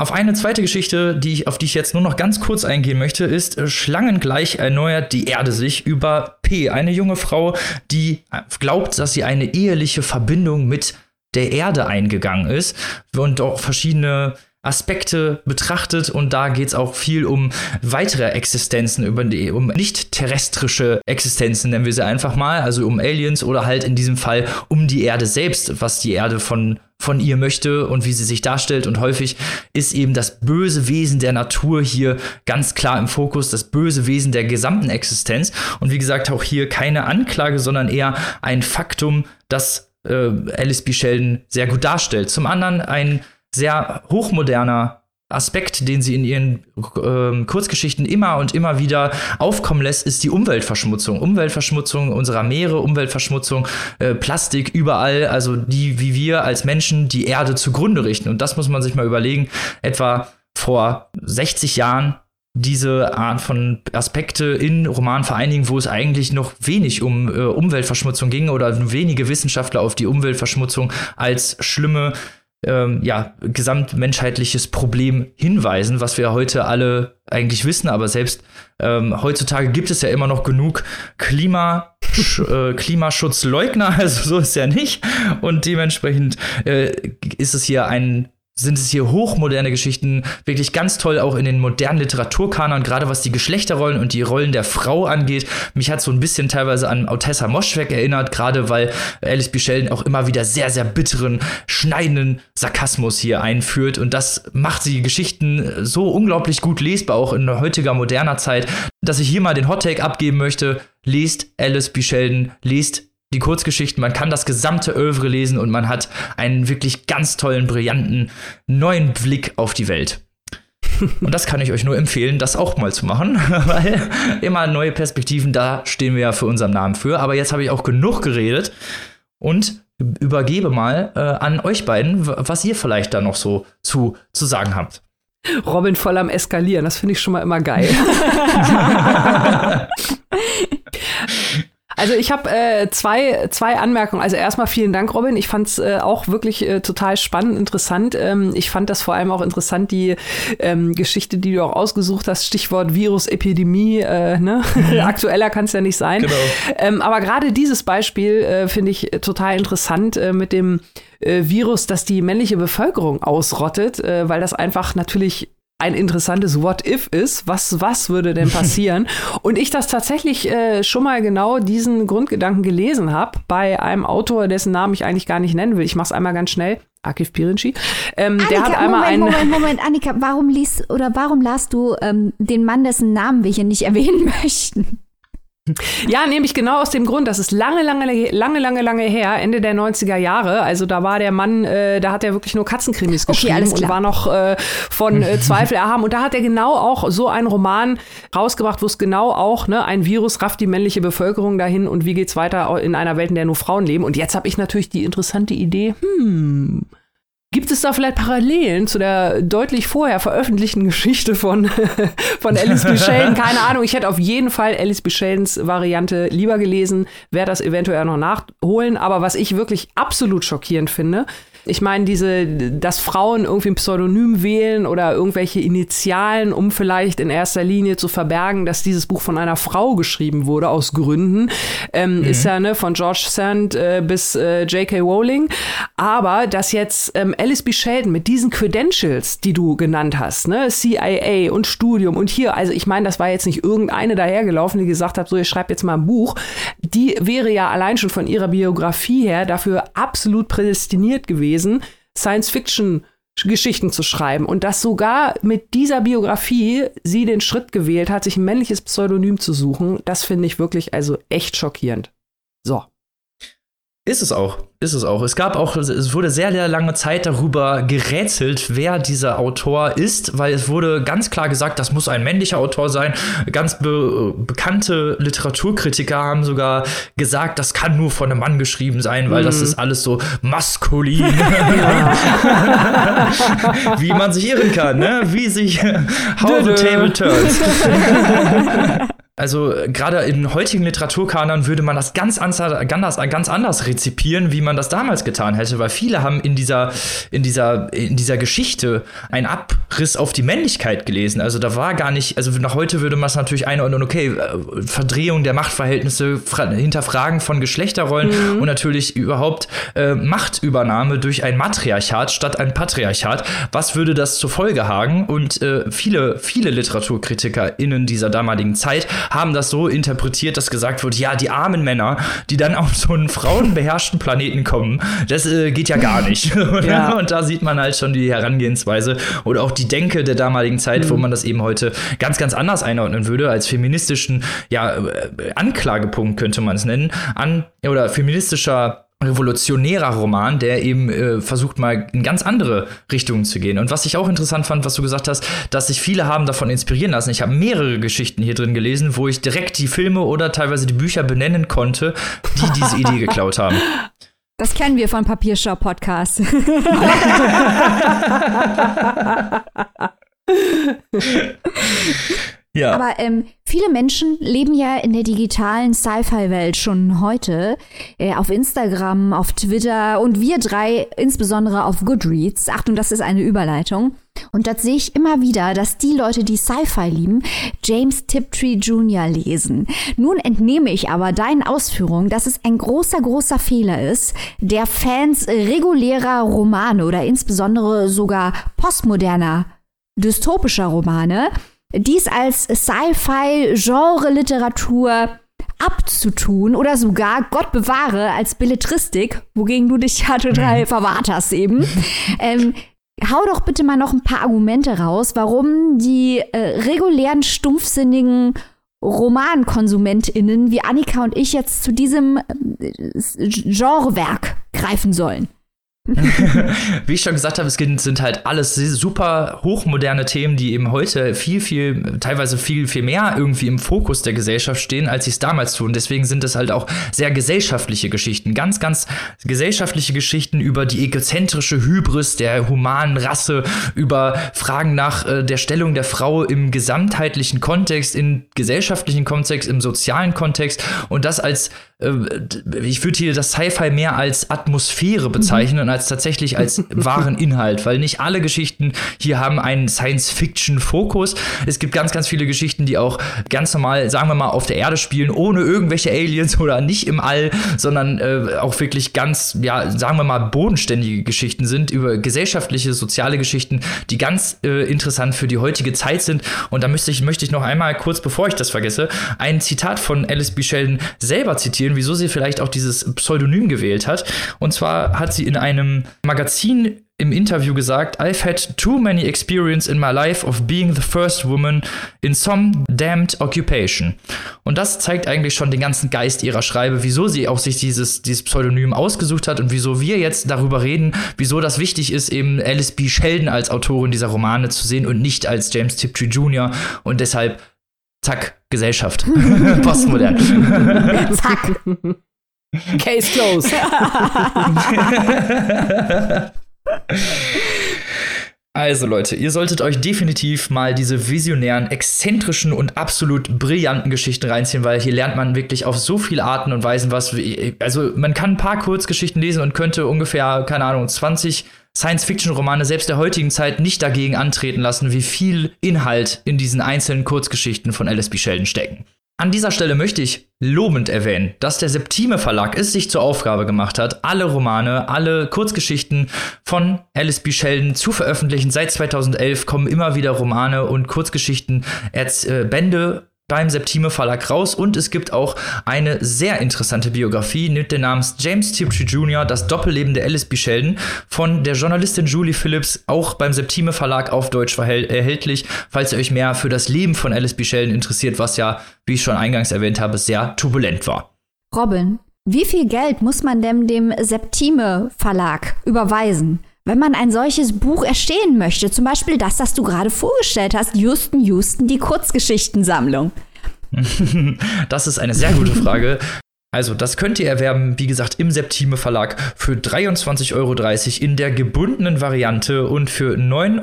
Auf eine zweite Geschichte, die ich, auf die ich jetzt nur noch ganz kurz eingehen möchte, ist äh, Schlangengleich erneuert die Erde sich über P, eine junge Frau, die äh, glaubt, dass sie eine eheliche Verbindung mit der Erde eingegangen ist und auch verschiedene Aspekte betrachtet und da geht es auch viel um weitere Existenzen, über die, um nicht terrestrische Existenzen, nennen wir sie einfach mal, also um Aliens oder halt in diesem Fall um die Erde selbst, was die Erde von von ihr möchte und wie sie sich darstellt. Und häufig ist eben das böse Wesen der Natur hier ganz klar im Fokus, das böse Wesen der gesamten Existenz. Und wie gesagt, auch hier keine Anklage, sondern eher ein Faktum, das äh, Alice B. Sheldon sehr gut darstellt. Zum anderen ein sehr hochmoderner Aspekt, den sie in ihren äh, Kurzgeschichten immer und immer wieder aufkommen lässt, ist die Umweltverschmutzung. Umweltverschmutzung unserer Meere, Umweltverschmutzung, äh, Plastik überall, also die, wie wir als Menschen die Erde zugrunde richten. Und das muss man sich mal überlegen. Etwa vor 60 Jahren diese Art von Aspekte in Romanen vereinigen, wo es eigentlich noch wenig um äh, Umweltverschmutzung ging oder wenige Wissenschaftler auf die Umweltverschmutzung als schlimme ähm, ja, gesamtmenschheitliches Problem hinweisen, was wir heute alle eigentlich wissen, aber selbst ähm, heutzutage gibt es ja immer noch genug Klima, äh, Klimaschutzleugner, also so ist ja nicht. Und dementsprechend äh, ist es hier ein sind es hier hochmoderne Geschichten, wirklich ganz toll auch in den modernen Literaturkanon, gerade was die Geschlechterrollen und die Rollen der Frau angeht. Mich hat so ein bisschen teilweise an Autessa Moschweg erinnert, gerade weil Alice B. Sheldon auch immer wieder sehr, sehr bitteren, schneidenden Sarkasmus hier einführt und das macht die Geschichten so unglaublich gut lesbar, auch in heutiger moderner Zeit, dass ich hier mal den Hottake abgeben möchte. Lest Alice B. Sheldon, lest die Kurzgeschichten, man kann das gesamte Övre lesen und man hat einen wirklich ganz tollen, brillanten, neuen Blick auf die Welt. Und das kann ich euch nur empfehlen, das auch mal zu machen, weil immer neue Perspektiven, da stehen wir ja für unseren Namen für. Aber jetzt habe ich auch genug geredet und übergebe mal äh, an euch beiden, was ihr vielleicht da noch so zu, zu sagen habt. Robin voll am Eskalieren, das finde ich schon mal immer geil. Also ich habe äh, zwei, zwei Anmerkungen. Also erstmal vielen Dank, Robin. Ich fand es äh, auch wirklich äh, total spannend, interessant. Ähm, ich fand das vor allem auch interessant, die ähm, Geschichte, die du auch ausgesucht hast, Stichwort Virusepidemie. Äh, ne? Mhm. Aktueller kann es ja nicht sein. Genau. Ähm, aber gerade dieses Beispiel äh, finde ich total interessant äh, mit dem äh, Virus, das die männliche Bevölkerung ausrottet, äh, weil das einfach natürlich ein interessantes What-If ist. Was, was würde denn passieren? und ich das tatsächlich äh, schon mal genau diesen Grundgedanken gelesen habe bei einem Autor, dessen Namen ich eigentlich gar nicht nennen will. Ich mache es einmal ganz schnell. Akif Pirinci. Ähm, Annika, der hat einmal Moment, einen. Moment, Moment, Annika, warum liest oder warum lasst du ähm, den Mann, dessen Namen wir hier nicht erwähnen möchten? Ja, nämlich genau aus dem Grund, das ist lange, lange, lange, lange, lange her, Ende der 90er Jahre. Also da war der Mann, äh, da hat er wirklich nur Katzenkrimis Okay, geschrieben alles und klar. war noch äh, von äh, Zweifel erhaben. Und da hat er genau auch so einen Roman rausgebracht, wo es genau auch, ne, ein Virus rafft die männliche Bevölkerung dahin und wie geht's weiter in einer Welt, in der nur Frauen leben. Und jetzt habe ich natürlich die interessante Idee, hm, Gibt es da vielleicht Parallelen zu der deutlich vorher veröffentlichten Geschichte von, von Alice B. Sheldon? Keine Ahnung, ich hätte auf jeden Fall Alice B. Sheldons Variante lieber gelesen, werde das eventuell noch nachholen. Aber was ich wirklich absolut schockierend finde, ich meine, diese, dass Frauen irgendwie ein Pseudonym wählen oder irgendwelche Initialen, um vielleicht in erster Linie zu verbergen, dass dieses Buch von einer Frau geschrieben wurde, aus Gründen, ähm, ist ja ne, von George Sand äh, bis äh, J.K. Rowling. Aber dass jetzt ähm, Alice B. Sheldon mit diesen Credentials, die du genannt hast, ne, CIA und Studium und hier, also ich meine, das war jetzt nicht irgendeine dahergelaufen, die gesagt hat, so, ich schreibe jetzt mal ein Buch. Die wäre ja allein schon von ihrer Biografie her dafür absolut prädestiniert gewesen, Science-Fiction Geschichten zu schreiben und dass sogar mit dieser Biografie sie den Schritt gewählt hat, sich ein männliches Pseudonym zu suchen, das finde ich wirklich also echt schockierend. So. Ist es auch, ist es auch. Es gab auch, es wurde sehr, sehr lange Zeit darüber gerätselt, wer dieser Autor ist, weil es wurde ganz klar gesagt, das muss ein männlicher Autor sein. Ganz be bekannte Literaturkritiker haben sogar gesagt, das kann nur von einem Mann geschrieben sein, weil das ist alles so maskulin. Wie man sich irren kann, ne? Wie sich How the Table Turns. Also äh, gerade in heutigen Literaturkanern würde man das ganz anders, ganz, anders rezipieren, wie man das damals getan hätte, weil viele haben in dieser, in dieser, in dieser Geschichte einen Abriss auf die Männlichkeit gelesen. Also da war gar nicht, also nach heute würde man es natürlich einordnen, okay, äh, Verdrehung der Machtverhältnisse, Fra Hinterfragen von Geschlechterrollen Mhm. und natürlich überhaupt äh, Machtübernahme durch ein Matriarchat statt ein Patriarchat. Was würde das zur Folge haben? Und äh, viele, viele LiteraturkritikerInnen dieser damaligen Zeit haben das so interpretiert, dass gesagt wird, ja, die armen Männer, die dann auf so einen frauenbeherrschten Planeten kommen, das äh, geht ja gar nicht. Ja. Und da sieht man halt schon die Herangehensweise oder auch die Denke der damaligen Zeit, wo man das eben heute ganz, ganz anders einordnen würde, als feministischen, ja, äh, Anklagepunkt könnte man es nennen, an, oder feministischer revolutionärer Roman, der eben äh, versucht mal in ganz andere Richtungen zu gehen. Und was ich auch interessant fand, was du gesagt hast, dass sich viele haben davon inspirieren lassen. Ich habe mehrere Geschichten hier drin gelesen, wo ich direkt die Filme oder teilweise die Bücher benennen konnte, die diese Idee geklaut haben. Das kennen wir von Papierschau Podcast. Ja. Aber ähm, viele Menschen leben ja in der digitalen Sci-Fi-Welt schon heute. Äh, auf Instagram, auf Twitter und wir drei insbesondere auf Goodreads. Achtung, das ist eine Überleitung. Und dort sehe ich immer wieder, dass die Leute, die Sci-Fi lieben, James Tiptree Jr. lesen. Nun entnehme ich aber deinen Ausführungen, dass es ein großer, großer Fehler ist, der Fans regulärer Romane oder insbesondere sogar postmoderner dystopischer Romane, dies als Sci-Fi-Genre-Literatur abzutun oder sogar, Gott bewahre, als Belletristik, wogegen du dich ja total verwahrt hast eben. ähm, hau doch bitte mal noch ein paar Argumente raus, warum die äh, regulären, stumpfsinnigen RomankonsumentInnen wie Annika und ich jetzt zu diesem äh, Genrewerk greifen sollen. Wie ich schon gesagt habe, es sind halt alles super hochmoderne Themen, die eben heute viel, viel, teilweise viel, viel mehr irgendwie im Fokus der Gesellschaft stehen, als sie es damals tun. Deswegen sind es halt auch sehr gesellschaftliche Geschichten. Ganz, ganz gesellschaftliche Geschichten über die egozentrische Hybris der humanen Rasse, über Fragen nach äh, der Stellung der Frau im gesamtheitlichen Kontext, im gesellschaftlichen Kontext, im sozialen Kontext und das als ich würde hier das Sci-Fi mehr als Atmosphäre bezeichnen mhm. als tatsächlich als wahren Inhalt, weil nicht alle Geschichten hier haben einen Science-Fiction-Fokus. Es gibt ganz, ganz viele Geschichten, die auch ganz normal, sagen wir mal, auf der Erde spielen, ohne irgendwelche Aliens oder nicht im All, sondern äh, auch wirklich ganz, ja, sagen wir mal, bodenständige Geschichten sind, über gesellschaftliche, soziale Geschichten, die ganz äh, interessant für die heutige Zeit sind. Und da möchte ich, möchte ich noch einmal kurz, bevor ich das vergesse, ein Zitat von Alice B. Sheldon selber zitieren erzählen, wieso sie vielleicht auch dieses Pseudonym gewählt hat. Und zwar hat sie in einem Magazin im Interview gesagt, I've had too many experience in my life of being the first woman in some damned occupation. Und das zeigt eigentlich schon den ganzen Geist ihrer Schreibe, wieso sie auch sich dieses, dieses Pseudonym ausgesucht hat und wieso wir jetzt darüber reden, wieso das wichtig ist, eben Alice B. Sheldon als Autorin dieser Romane zu sehen und nicht als James Tiptree Jr. Und deshalb, zack, Gesellschaft. Postmodern. zack. Case closed. Also Leute, ihr solltet euch definitiv mal diese visionären, exzentrischen und absolut brillanten Geschichten reinziehen, weil hier lernt man wirklich auf so viele Arten und Weisen was. Also man kann ein paar Kurzgeschichten lesen und könnte ungefähr, keine Ahnung, 20 Science-Fiction-Romane selbst der heutigen Zeit nicht dagegen antreten lassen, wie viel Inhalt in diesen einzelnen Kurzgeschichten von Alice B. Sheldon stecken. An dieser Stelle möchte ich lobend erwähnen, dass der Septime Verlag es sich zur Aufgabe gemacht hat, alle Romane, alle Kurzgeschichten von Alice B. Sheldon zu veröffentlichen. Seit 2011 kommen immer wieder Romane und Kurzgeschichten, äh, Bände beim Septime Verlag raus und es gibt auch eine sehr interessante Biografie mit dem Namen James Tiptree Jr., das Doppelleben der Alice B. Sheldon von der Journalistin Julie Phillips, auch beim Septime Verlag auf Deutsch erhältlich, falls ihr euch mehr für das Leben von Alice B. Sheldon interessiert, was ja, wie ich schon eingangs erwähnt habe, sehr turbulent war. Robin, wie viel Geld muss man denn dem Septime Verlag überweisen? Wenn man ein solches Buch erstehen möchte. Zum Beispiel das, das du gerade vorgestellt hast, Houston Houston, die Kurzgeschichtensammlung. das ist eine sehr gute Frage. Also, das könnt ihr erwerben, wie gesagt, im Septime Verlag für 23,30 Euro in der gebundenen Variante und für 9,99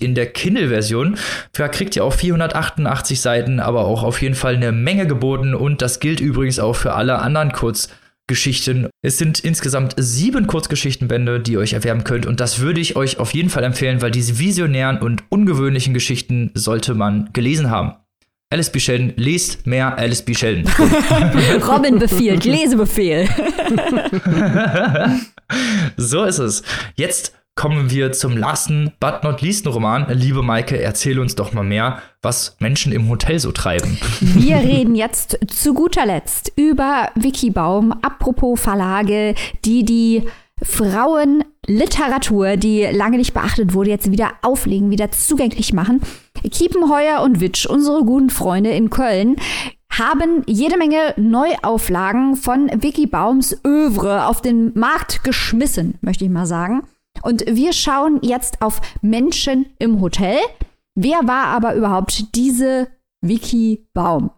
Euro in der Kindle-Version. Da kriegt ihr auch 488 Seiten, aber auch auf jeden Fall eine Menge geboten und das gilt übrigens auch für alle anderen Kurzgeschichten. Geschichten. Es sind insgesamt sieben Kurzgeschichtenbände, die ihr euch erwerben könnt. Und das würde ich euch auf jeden Fall empfehlen, weil diese visionären und ungewöhnlichen Geschichten sollte man gelesen haben. Alice B. Sheldon, lest mehr Alice B. Sheldon. Robin befiehlt, Lesebefehl. so ist es. Jetzt kommen wir zum lasten, but not least Roman. Liebe Maike, erzähle uns doch mal mehr, was Menschen im Hotel so treiben. Wir reden jetzt zu guter Letzt über Wikibaum. Apropos Verlage, die die Frauenliteratur, die lange nicht beachtet wurde, jetzt wieder auflegen, wieder zugänglich machen. Kiepenheuer und Witsch, unsere guten Freunde in Köln, haben jede Menge Neuauflagen von Wikibaums Övre auf den Markt geschmissen, möchte ich mal sagen. Und wir schauen jetzt auf Menschen im Hotel. Wer war aber überhaupt diese Vicky Baum?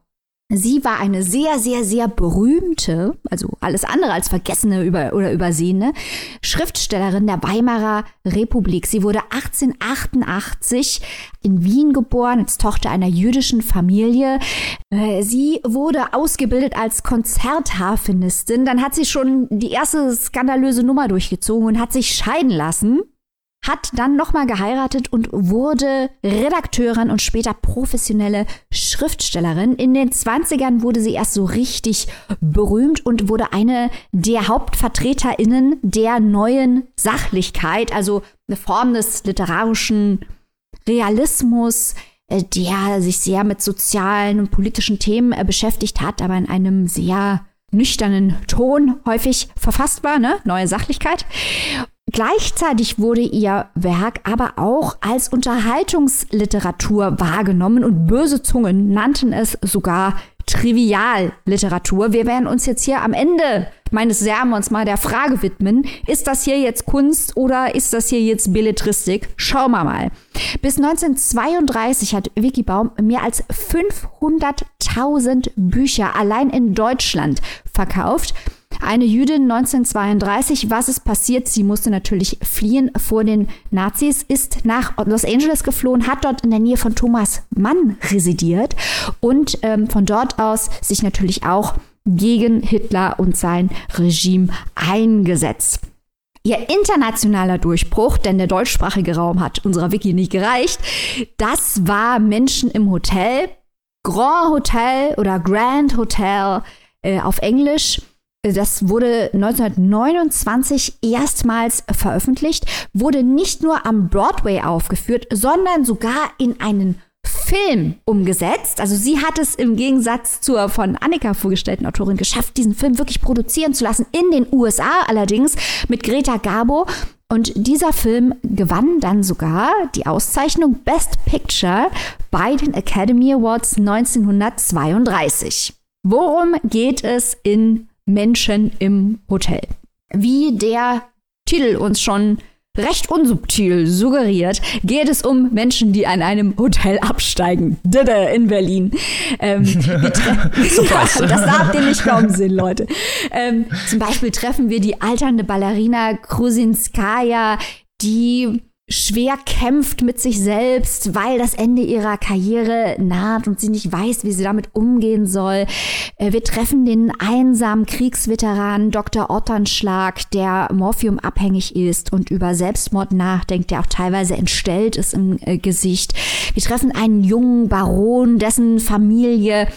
Sie war eine sehr, sehr, sehr berühmte, also alles andere als vergessene über, oder übersehene Schriftstellerin der Weimarer Republik. Sie wurde 1888 in Wien geboren, als Tochter einer jüdischen Familie. Äh, sie wurde ausgebildet als Konzertharfenistin. Dann hat sie schon die erste skandalöse Nummer durchgezogen und hat sich scheiden lassen hat dann nochmal geheiratet und wurde Redakteurin und später professionelle Schriftstellerin. In den 20ern wurde sie erst so richtig berühmt und wurde eine der Hauptvertreterinnen der neuen Sachlichkeit, also eine Form des literarischen Realismus, äh, der sich sehr mit sozialen und politischen Themen äh, beschäftigt hat, aber in einem sehr nüchternen Ton häufig verfasst war, ne? Neue Sachlichkeit. Gleichzeitig wurde ihr Werk aber auch als Unterhaltungsliteratur wahrgenommen und böse Zungen nannten es sogar Trivialliteratur. Wir werden uns jetzt hier am Ende meines Sermons mal der Frage widmen, ist das hier jetzt Kunst oder ist das hier jetzt Belletristik? Schauen wir mal. Bis 1932 hat Vicky Baum mehr als 500.000 Bücher allein in Deutschland verkauft. Eine Jüdin 1932, was ist passiert? Sie musste natürlich fliehen vor den Nazis, ist nach Los Angeles geflohen, hat dort in der Nähe von Thomas Mann residiert und ähm, von dort aus sich natürlich auch gegen Hitler und sein Regime eingesetzt. Ihr internationaler Durchbruch, denn der deutschsprachige Raum hat unserer Wiki nicht gereicht, das war Menschen im Hotel, Grand Hotel oder Grand Hotel äh, auf Englisch. Das wurde 1929 erstmals veröffentlicht, wurde nicht nur am Broadway aufgeführt, sondern sogar in einen Film umgesetzt. Also sie hat es im Gegensatz zur von Annika vorgestellten Autorin geschafft, diesen Film wirklich produzieren zu lassen, in den USA allerdings mit Greta Garbo. Und dieser Film gewann dann sogar die Auszeichnung Best Picture bei den Academy Awards 1932. Worum geht es in Menschen im Hotel? Wie der Titel uns schon recht unsubtil suggeriert, geht es um Menschen, die an einem Hotel absteigen. Dede in Berlin. Ähm, das darf dir nicht kommen sehen, Leute. Ähm, zum Beispiel treffen wir die alternde Ballerina Krusinskaya, die schwer kämpft mit sich selbst, weil das Ende ihrer Karriere naht und sie nicht weiß, wie sie damit umgehen soll. Äh, wir treffen den einsamen Kriegsveteran Dr. Otternschlag, der morphiumabhängig ist und über Selbstmord nachdenkt, der auch teilweise entstellt ist im äh, Gesicht. Wir treffen einen jungen Baron, dessen Familie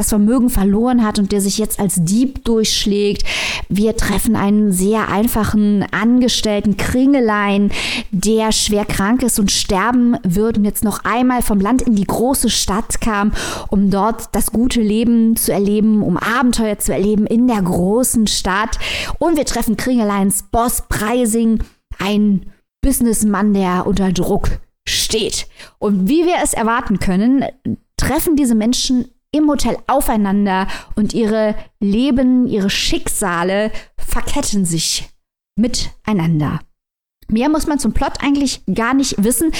das Vermögen verloren hat und der sich jetzt als Dieb durchschlägt. Wir treffen einen sehr einfachen Angestellten Kringelein, der schwer krank ist und sterben wird und jetzt noch einmal vom Land in die große Stadt kam, um dort das gute Leben zu erleben, um Abenteuer zu erleben in der großen Stadt. Und wir treffen Kringeleins Boss Preising, ein Businessmann, der unter Druck steht. Und wie wir es erwarten können, treffen diese Menschen im Hotel aufeinander und ihre Leben, ihre Schicksale verketten sich miteinander. Mehr muss man zum Plot eigentlich gar nicht wissen.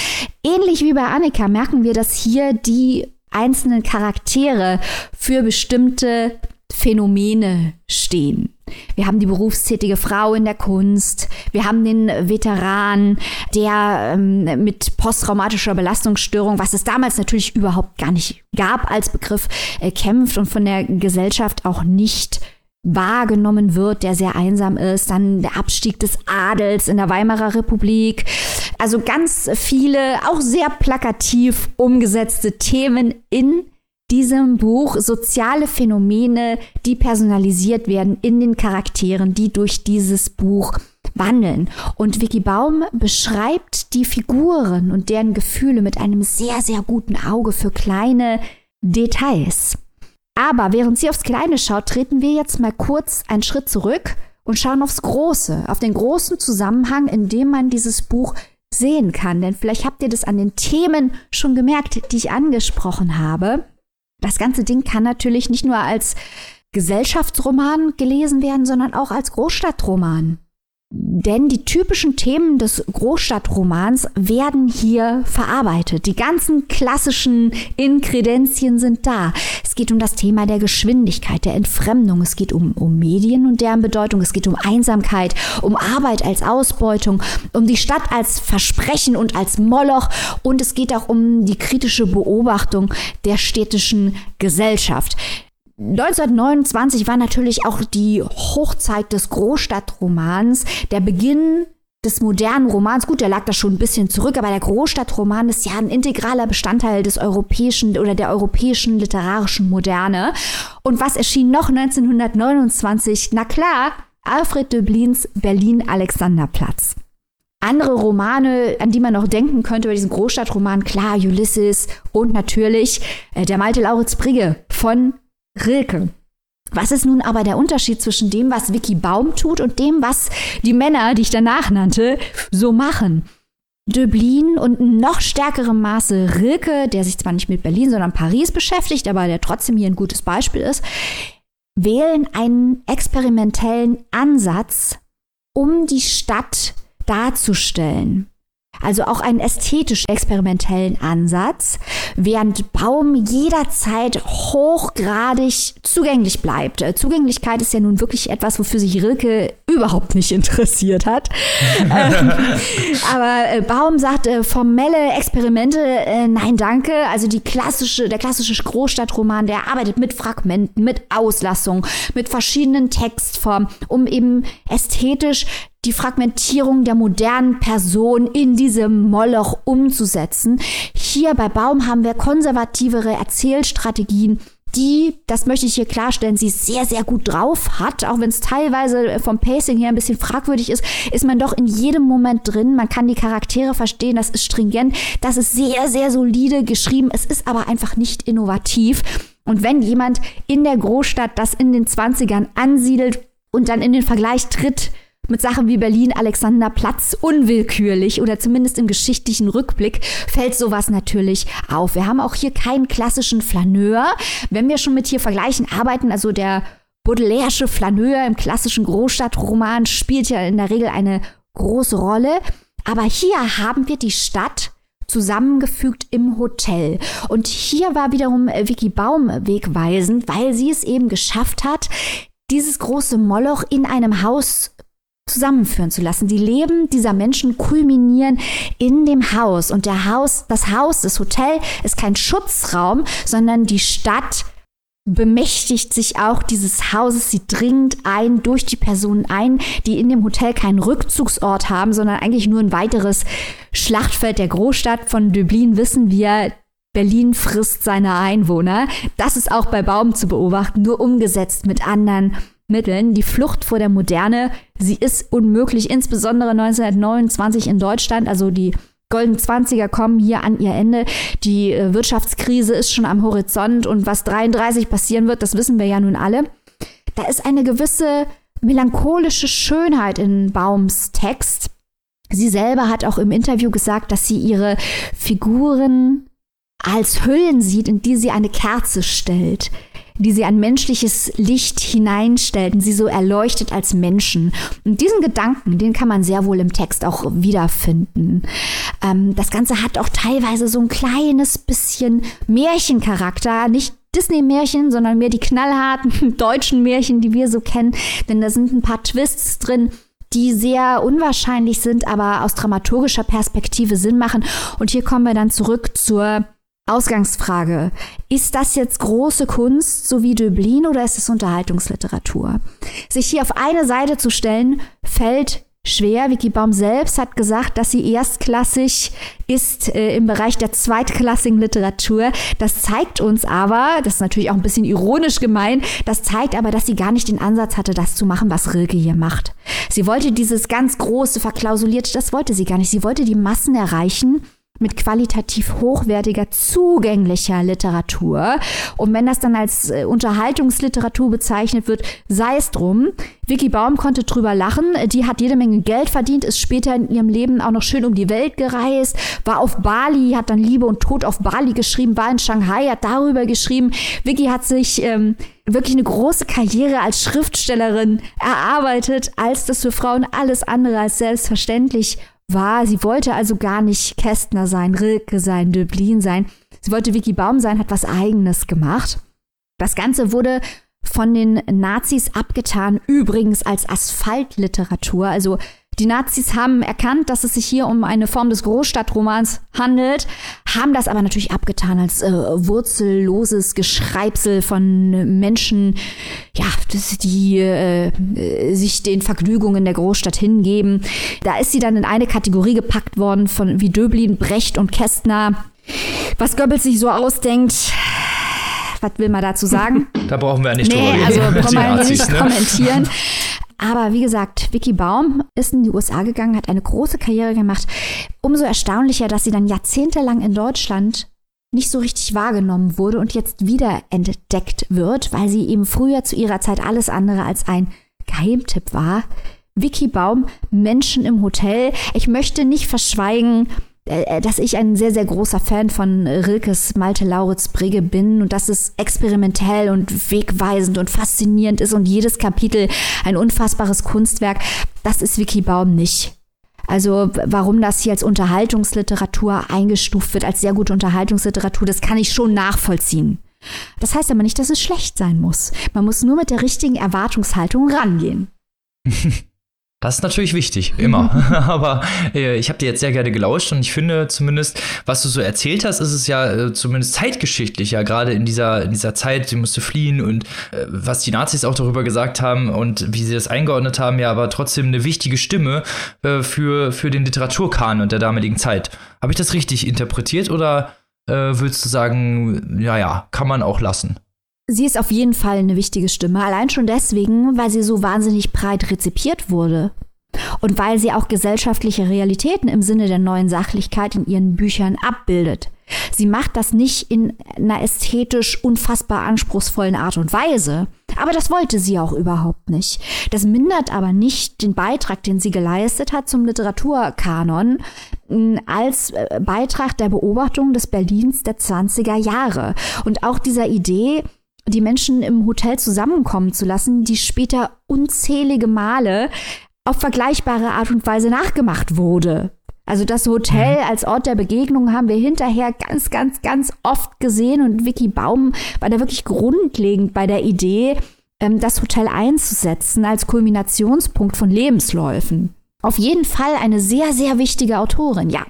Ähnlich wie bei Annika merken wir, dass hier die einzelnen Charaktere für bestimmte Phänomene stehen. Wir haben die berufstätige Frau in der Kunst. Wir haben den Veteran, der ähm, mit posttraumatischer Belastungsstörung, was es damals natürlich überhaupt gar nicht gab als Begriff, äh, kämpft und von der Gesellschaft auch nicht wahrgenommen wird, der sehr einsam ist, dann der Abstieg des Adels in der Weimarer Republik. Also ganz viele, auch sehr plakativ umgesetzte Themen in diesem Buch soziale Phänomene, die personalisiert werden in den Charakteren, die durch dieses Buch wandeln. Und Vicky Baum beschreibt die Figuren und deren Gefühle mit einem sehr, sehr guten Auge für kleine Details. Aber während sie aufs Kleine schaut, treten wir jetzt mal kurz einen Schritt zurück und schauen aufs Große, auf den großen Zusammenhang, in dem man dieses Buch sehen kann. Denn vielleicht habt ihr das an den Themen schon gemerkt, die ich angesprochen habe. Das ganze Ding kann natürlich nicht nur als Gesellschaftsroman gelesen werden, sondern auch als Großstadtroman. Denn die typischen Themen des Großstadtromans werden hier verarbeitet. Die ganzen klassischen Inkredenzien sind da. Es geht um das Thema der Geschwindigkeit, der Entfremdung. Es geht um, um Medien und deren Bedeutung. Es geht um Einsamkeit, um Arbeit als Ausbeutung, um die Stadt als Versprechen und als Moloch. Und es geht auch um die kritische Beobachtung der städtischen Gesellschaft. 1929 war natürlich auch die Hochzeit des Großstadtromans, der Beginn des modernen Romans, gut, der lag da schon ein bisschen zurück, aber der Großstadtroman ist ja ein integraler Bestandteil des europäischen oder der europäischen literarischen Moderne. Und was erschien noch 1929? Na klar, Alfred Döblins Berlin Alexanderplatz. Andere Romane, an die man noch denken könnte über diesen Großstadtroman, klar, Ulysses und natürlich äh, der Malte Lauritz Brigge von Rilke. Was ist nun aber der Unterschied zwischen dem, was Vicky Baum tut und dem, was die Männer, die ich danach nannte, so machen? Döblin und in noch stärkerem Maße Rilke, der sich zwar nicht mit Berlin, sondern Paris beschäftigt, aber der trotzdem hier ein gutes Beispiel ist, wählen einen experimentellen Ansatz, um die Stadt darzustellen also auch einen ästhetisch-experimentellen Ansatz, während Baum jederzeit hochgradig zugänglich bleibt. Äh, Zugänglichkeit ist ja nun wirklich etwas, wofür sich Rilke überhaupt nicht interessiert hat. ähm, aber äh, Baum sagt äh, formelle Experimente, äh, nein, danke. Also die klassische, der klassische Großstadtroman, der arbeitet mit Fragmenten, mit Auslassung, mit verschiedenen Textformen, um eben ästhetisch die Fragmentierung der modernen Person in diesem Moloch umzusetzen. Hier bei Baum haben wir konservativere Erzählstrategien, die, das möchte ich hier klarstellen, sie sehr, sehr gut drauf hat, auch wenn es teilweise vom Pacing her ein bisschen fragwürdig ist, ist man doch in jedem Moment drin. Man kann die Charaktere verstehen, das ist stringent, das ist sehr, sehr solide geschrieben, es ist aber einfach nicht innovativ. Und wenn jemand in der Großstadt das in den 20ern ansiedelt und dann in den Vergleich tritt mit Sachen wie Berlin, Alexanderplatz unwillkürlich oder zumindest im geschichtlichen Rückblick fällt sowas natürlich auf. Wir haben auch hier keinen klassischen Flaneur. Wenn wir schon mit hier vergleichen arbeiten, also der Baudelaire'sche Flaneur im klassischen Großstadtroman spielt ja in der Regel eine große Rolle. Aber hier haben wir die Stadt zusammengefügt im Hotel. Und hier war wiederum Vicky Baum wegweisend, weil sie es eben geschafft hat, dieses große Moloch in einem Haus zusammenführen zu lassen. Die Leben dieser Menschen kulminieren in dem Haus und der Haus, das Haus, das Hotel ist kein Schutzraum, sondern die Stadt bemächtigt sich auch dieses Hauses. Sie dringt ein durch die Personen ein, die in dem Hotel keinen Rückzugsort haben, sondern eigentlich nur ein weiteres Schlachtfeld der Großstadt. Von Dublin wissen wir, Berlin frisst seine Einwohner. Das ist auch bei Baum zu beobachten, nur umgesetzt mit anderen Mitteln. Die Flucht vor der Moderne, sie ist unmöglich, insbesondere 1929 in Deutschland. Also die Golden Zwanziger kommen hier an ihr Ende. Die äh, Wirtschaftskrise ist schon am Horizont und was 33 passieren wird, das wissen wir ja nun alle. Da ist eine gewisse melancholische Schönheit in Baums Text. Sie selber hat auch im Interview gesagt, dass sie ihre Figuren als Hüllen sieht, in die sie eine Kerze stellt die sie an menschliches Licht hineinstellt und sie so erleuchtet als Menschen. Und diesen Gedanken, den kann man sehr wohl im Text auch wiederfinden. Ähm, das Ganze hat auch teilweise so ein kleines bisschen Märchencharakter, nicht Disney-Märchen, sondern mehr die knallharten deutschen Märchen, die wir so kennen. Denn da sind ein paar Twists drin, die sehr unwahrscheinlich sind, aber aus dramaturgischer Perspektive Sinn machen. Und hier kommen wir dann zurück zur Ausgangsfrage. Ist das jetzt große Kunst, so wie Döblin, oder ist es Unterhaltungsliteratur? Sich hier auf eine Seite zu stellen, fällt schwer. Vicky Baum selbst hat gesagt, dass sie erstklassig ist äh, im Bereich der zweitklassigen Literatur. Das zeigt uns aber, das ist natürlich auch ein bisschen ironisch gemeint, das zeigt aber, dass sie gar nicht den Ansatz hatte, das zu machen, was Rilke hier macht. Sie wollte dieses ganz große, verklausulierte, das wollte sie gar nicht. Sie wollte die Massen erreichen mit qualitativ hochwertiger, zugänglicher Literatur. Und wenn das dann als äh, Unterhaltungsliteratur bezeichnet wird, sei es drum. Vicky Baum konnte drüber lachen. Die hat jede Menge Geld verdient, ist später in ihrem Leben auch noch schön um die Welt gereist, war auf Bali, hat dann Liebe und Tod auf Bali geschrieben, war in Shanghai, hat darüber geschrieben. Vicky hat sich ähm, wirklich eine große Karriere als Schriftstellerin erarbeitet, als das für Frauen alles andere als selbstverständlich war. Sie wollte also gar nicht Kästner sein, Rilke sein, Döblin sein. Sie wollte Vicky Baum sein, hat was Eigenes gemacht. Das Ganze wurde von den Nazis abgetan, übrigens als Asphaltliteratur. Also die Nazis haben erkannt, dass es sich hier um eine Form des Großstadtromans handelt, haben das aber natürlich abgetan als äh, wurzelloses Geschreibsel von Menschen, ja, die äh, sich den Vergnügungen der Großstadt hingeben. Da ist sie dann in eine Kategorie gepackt worden von wie Döblin, Brecht und Kästner. Was Goebbels sich so ausdenkt, was will man dazu sagen? Da brauchen wir ja nicht nee, drüber reden. Also brauchen wir nicht ne? kommentieren. Aber wie gesagt, Vicky Baum ist in die USA gegangen, hat eine große Karriere gemacht. Umso erstaunlicher, dass sie dann jahrzehntelang in Deutschland nicht so richtig wahrgenommen wurde und jetzt wieder entdeckt wird, weil sie eben früher zu ihrer Zeit alles andere als ein Geheimtipp war. Vicky Baum, Menschen im Hotel. Ich möchte nicht verschweigen, dass ich ein sehr, sehr großer Fan von Rilkes Malte Lauritz Brigge bin und dass es experimentell und wegweisend und faszinierend ist und jedes Kapitel ein unfassbares Kunstwerk. Das ist Vicky Baum nicht. Also warum das hier als Unterhaltungsliteratur eingestuft wird, als sehr gute Unterhaltungsliteratur, das kann ich schon nachvollziehen. Das heißt aber nicht, dass es schlecht sein muss. Man muss nur mit der richtigen Erwartungshaltung rangehen. Das ist natürlich wichtig, immer. Aber äh, ich habe dir jetzt sehr gerne gelauscht und ich finde zumindest, was du so erzählt hast, ist es ja äh, zumindest zeitgeschichtlich, ja, gerade in dieser, in dieser Zeit, sie musste fliehen und äh, was die Nazis auch darüber gesagt haben und wie sie das eingeordnet haben, ja, aber trotzdem eine wichtige Stimme äh, für, für den Literaturkanon der damaligen Zeit. Habe ich das richtig interpretiert oder äh, würdest du sagen, ja, ja, kann man auch lassen? Sie ist auf jeden Fall eine wichtige Stimme, allein schon deswegen, weil sie so wahnsinnig breit rezipiert wurde. Und weil sie auch gesellschaftliche Realitäten im Sinne der neuen Sachlichkeit in ihren Büchern abbildet. Sie macht das nicht in einer ästhetisch unfassbar anspruchsvollen Art und Weise. Aber das wollte sie auch überhaupt nicht. Das mindert aber nicht den Beitrag, den sie geleistet hat zum Literaturkanon, als äh, Beitrag der Beobachtung des Berlins der 20er Jahre. Und auch dieser Idee, die Menschen im Hotel zusammenkommen zu lassen, die später unzählige Male auf vergleichbare Art und Weise nachgemacht wurde. Also das Hotel mhm. als Ort der Begegnung haben wir hinterher ganz, ganz, ganz oft gesehen und Vicky Baum war da wirklich grundlegend bei der Idee, ähm, das Hotel einzusetzen als Kulminationspunkt von Lebensläufen. Auf jeden Fall eine sehr, sehr wichtige Autorin, ja.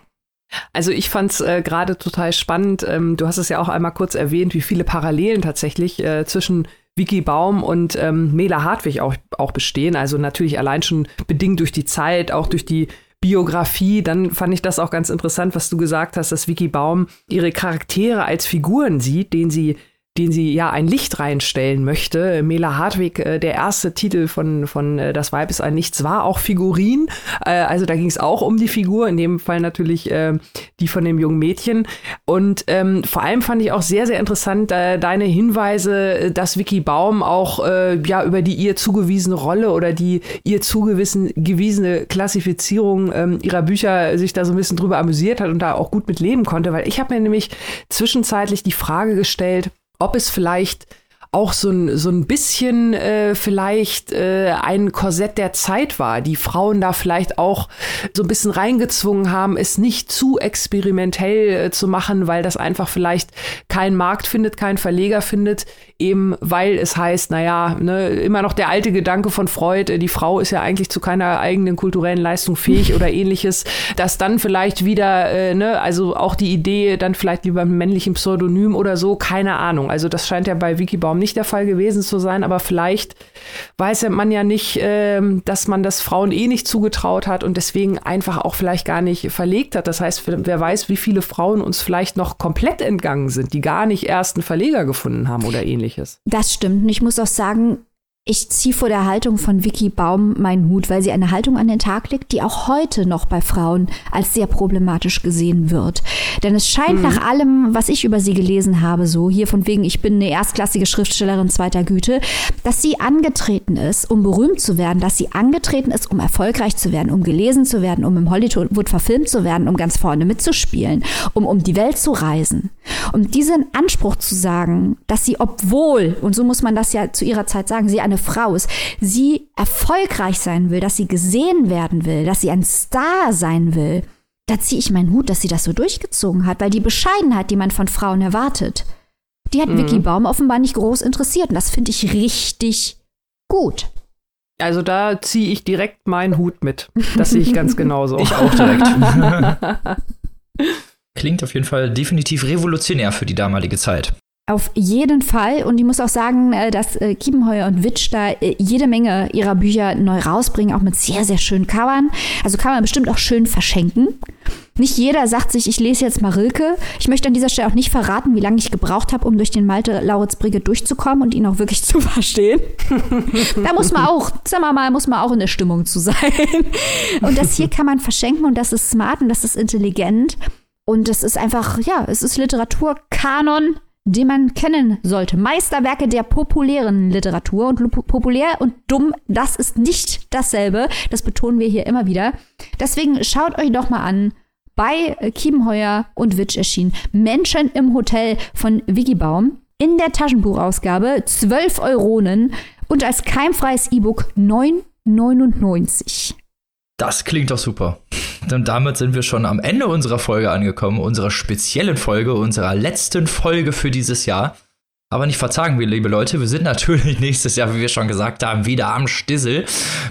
Also ich fand es äh, gerade total spannend. Ähm, du hast es ja auch einmal kurz erwähnt, wie viele Parallelen tatsächlich äh, zwischen Vicky Baum und ähm, Mela Hartwig auch, auch bestehen. Also natürlich allein schon bedingt durch die Zeit, auch durch die Biografie, dann fand ich das auch ganz interessant, was du gesagt hast, dass Vicky Baum ihre Charaktere als Figuren sieht, denen sie den sie ja ein Licht reinstellen möchte. Mela Hartwig, äh, der erste Titel von, von äh, Das Weib ist ein Nichts war auch Figurin. Äh, also da ging es auch um die Figur, in dem Fall natürlich äh, die von dem jungen Mädchen. Und ähm, vor allem fand ich auch sehr, sehr interessant äh, deine Hinweise, dass Vicky Baum auch äh, ja über die ihr zugewiesene Rolle oder die ihr zugewiesene Klassifizierung ähm, ihrer Bücher sich da so ein bisschen drüber amüsiert hat und da auch gut mit leben konnte. Weil ich habe mir nämlich zwischenzeitlich die Frage gestellt, ob es vielleicht auch so ein, so ein bisschen äh, vielleicht äh, ein Korsett der Zeit war, die Frauen da vielleicht auch so ein bisschen reingezwungen haben, es nicht zu experimentell äh, zu machen, weil das einfach vielleicht keinen Markt findet, keinen Verleger findet, eben weil es heißt, naja, ne, immer noch der alte Gedanke von Freud, äh, die Frau ist ja eigentlich zu keiner eigenen kulturellen Leistung fähig oder ähnliches, dass dann vielleicht wieder, äh, ne, also auch die Idee, dann vielleicht lieber mit männlichem Pseudonym oder so, keine Ahnung. Also das scheint ja bei Wikibaum nicht der Fall gewesen zu sein, aber vielleicht weiß man ja nicht, äh, dass man das Frauen eh nicht zugetraut hat und deswegen einfach auch vielleicht gar nicht verlegt hat. Das heißt, wer weiß, wie viele Frauen uns vielleicht noch komplett entgangen sind, die gar nicht erst einen Verleger gefunden haben oder ähnliches. Das stimmt. Und ich muss auch sagen, ich ziehe vor der Haltung von Vicky Baum meinen Hut, weil sie eine Haltung an den Tag legt, die auch heute noch bei Frauen als sehr problematisch gesehen wird. Denn es scheint mhm. nach allem, was ich über sie gelesen habe, so hier von wegen, ich bin eine erstklassige Schriftstellerin zweiter Güte, dass sie angetreten ist, um berühmt zu werden, dass sie angetreten ist, um erfolgreich zu werden, um gelesen zu werden, um im Hollywood verfilmt zu werden, um ganz vorne mitzuspielen, um um die Welt zu reisen. Um diesen Anspruch zu sagen, dass sie, obwohl, und so muss man das ja zu ihrer Zeit sagen, sie eine Frau ist, sie erfolgreich sein will, dass sie gesehen werden will, dass sie ein Star sein will, da ziehe ich meinen Hut, dass sie das so durchgezogen hat, weil die Bescheidenheit, die man von Frauen erwartet, die hat mhm. Vicky Baum offenbar nicht groß interessiert. Und das finde ich richtig gut. Also da ziehe ich direkt meinen Hut mit. Das sehe ich ganz genauso. ich auch direkt. Klingt auf jeden Fall definitiv revolutionär für die damalige Zeit. Auf jeden Fall. Und ich muss auch sagen, äh, dass äh, Kiepenheuer und Witsch da äh, jede Menge ihrer Bücher neu rausbringen, auch mit sehr, sehr schönen Covern. Also kann man bestimmt auch schön verschenken. Nicht jeder sagt sich, ich lese jetzt mal Rilke. Ich möchte an dieser Stelle auch nicht verraten, wie lange ich gebraucht habe, um durch den Malte Lauritz Brigge durchzukommen und ihn auch wirklich zu verstehen. da muss man auch, sagen wir mal, muss man auch in der Stimmung zu sein. Und das hier kann man verschenken und das ist smart und das ist intelligent. Und es ist einfach, ja, es ist Literaturkanon den man kennen sollte. Meisterwerke der populären Literatur und populär und dumm, das ist nicht dasselbe. Das betonen wir hier immer wieder. Deswegen schaut euch doch mal an. Bei Kiebenheuer und Witsch erschienen Menschen im Hotel von Wikibaum. In der Taschenbuchausgabe 12 Euronen und als keimfreies E-Book 9,99. Das klingt doch super. Und damit sind wir schon am Ende unserer Folge angekommen, unserer speziellen Folge, unserer letzten Folge für dieses Jahr. Aber nicht verzagen wir, liebe Leute. Wir sind natürlich nächstes Jahr, wie wir schon gesagt haben, wieder am Stissel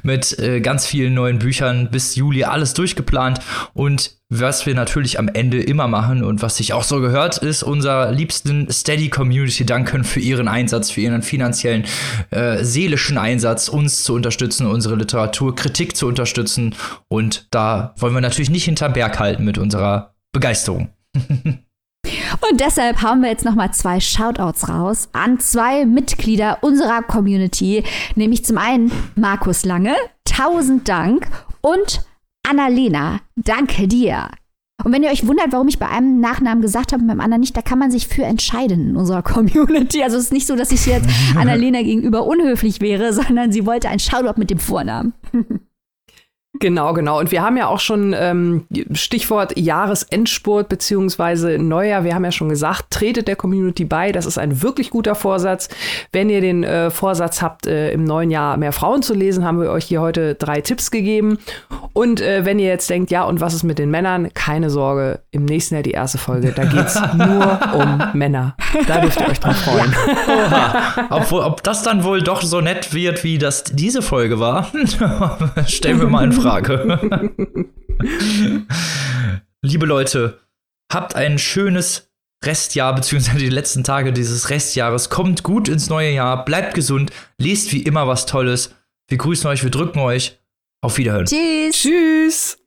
mit äh, ganz vielen neuen Büchern bis Juli alles durchgeplant. Und was wir natürlich am Ende immer machen und was sich auch so gehört, ist unser liebsten Steady Community danken für ihren Einsatz, für ihren finanziellen, äh, seelischen Einsatz, uns zu unterstützen, unsere Literaturkritik zu unterstützen. Und da wollen wir natürlich nicht hinterm Berg halten mit unserer Begeisterung. Und deshalb haben wir jetzt nochmal zwei Shoutouts raus an zwei Mitglieder unserer Community, nämlich zum einen Markus Lange, tausend Dank, und Annalena, danke dir. Und wenn ihr euch wundert, warum ich bei einem Nachnamen gesagt habe und beim anderen nicht, da kann man sich für entscheiden in unserer Community. Also es ist nicht so, dass ich jetzt Annalena gegenüber unhöflich wäre, sondern sie wollte ein Shoutout mit dem Vornamen. Genau, genau. Und wir haben ja auch schon ähm, Stichwort Jahresendspurt beziehungsweise Neujahr. Wir haben ja schon gesagt, tretet der Community bei. Das ist ein wirklich guter Vorsatz. Wenn ihr den äh, Vorsatz habt, äh, im neuen Jahr mehr Frauen zu lesen, haben wir euch hier heute drei Tipps gegeben. Und äh, wenn ihr jetzt denkt, ja, und was ist mit den Männern? Keine Sorge, im nächsten Jahr die erste Folge. Da geht's nur um Männer. Da dürft ihr euch drauf freuen. Oha. Obwohl, ob das dann wohl doch so nett wird, wie das diese Folge war, stellen wir mal in Frage. Liebe Leute, habt ein schönes Restjahr, beziehungsweise die letzten Tage dieses Restjahres. Kommt gut ins neue Jahr, bleibt gesund, lest wie immer was Tolles. Wir grüßen euch, wir drücken euch. Auf Wiederhören. Tschüss. Tschüss.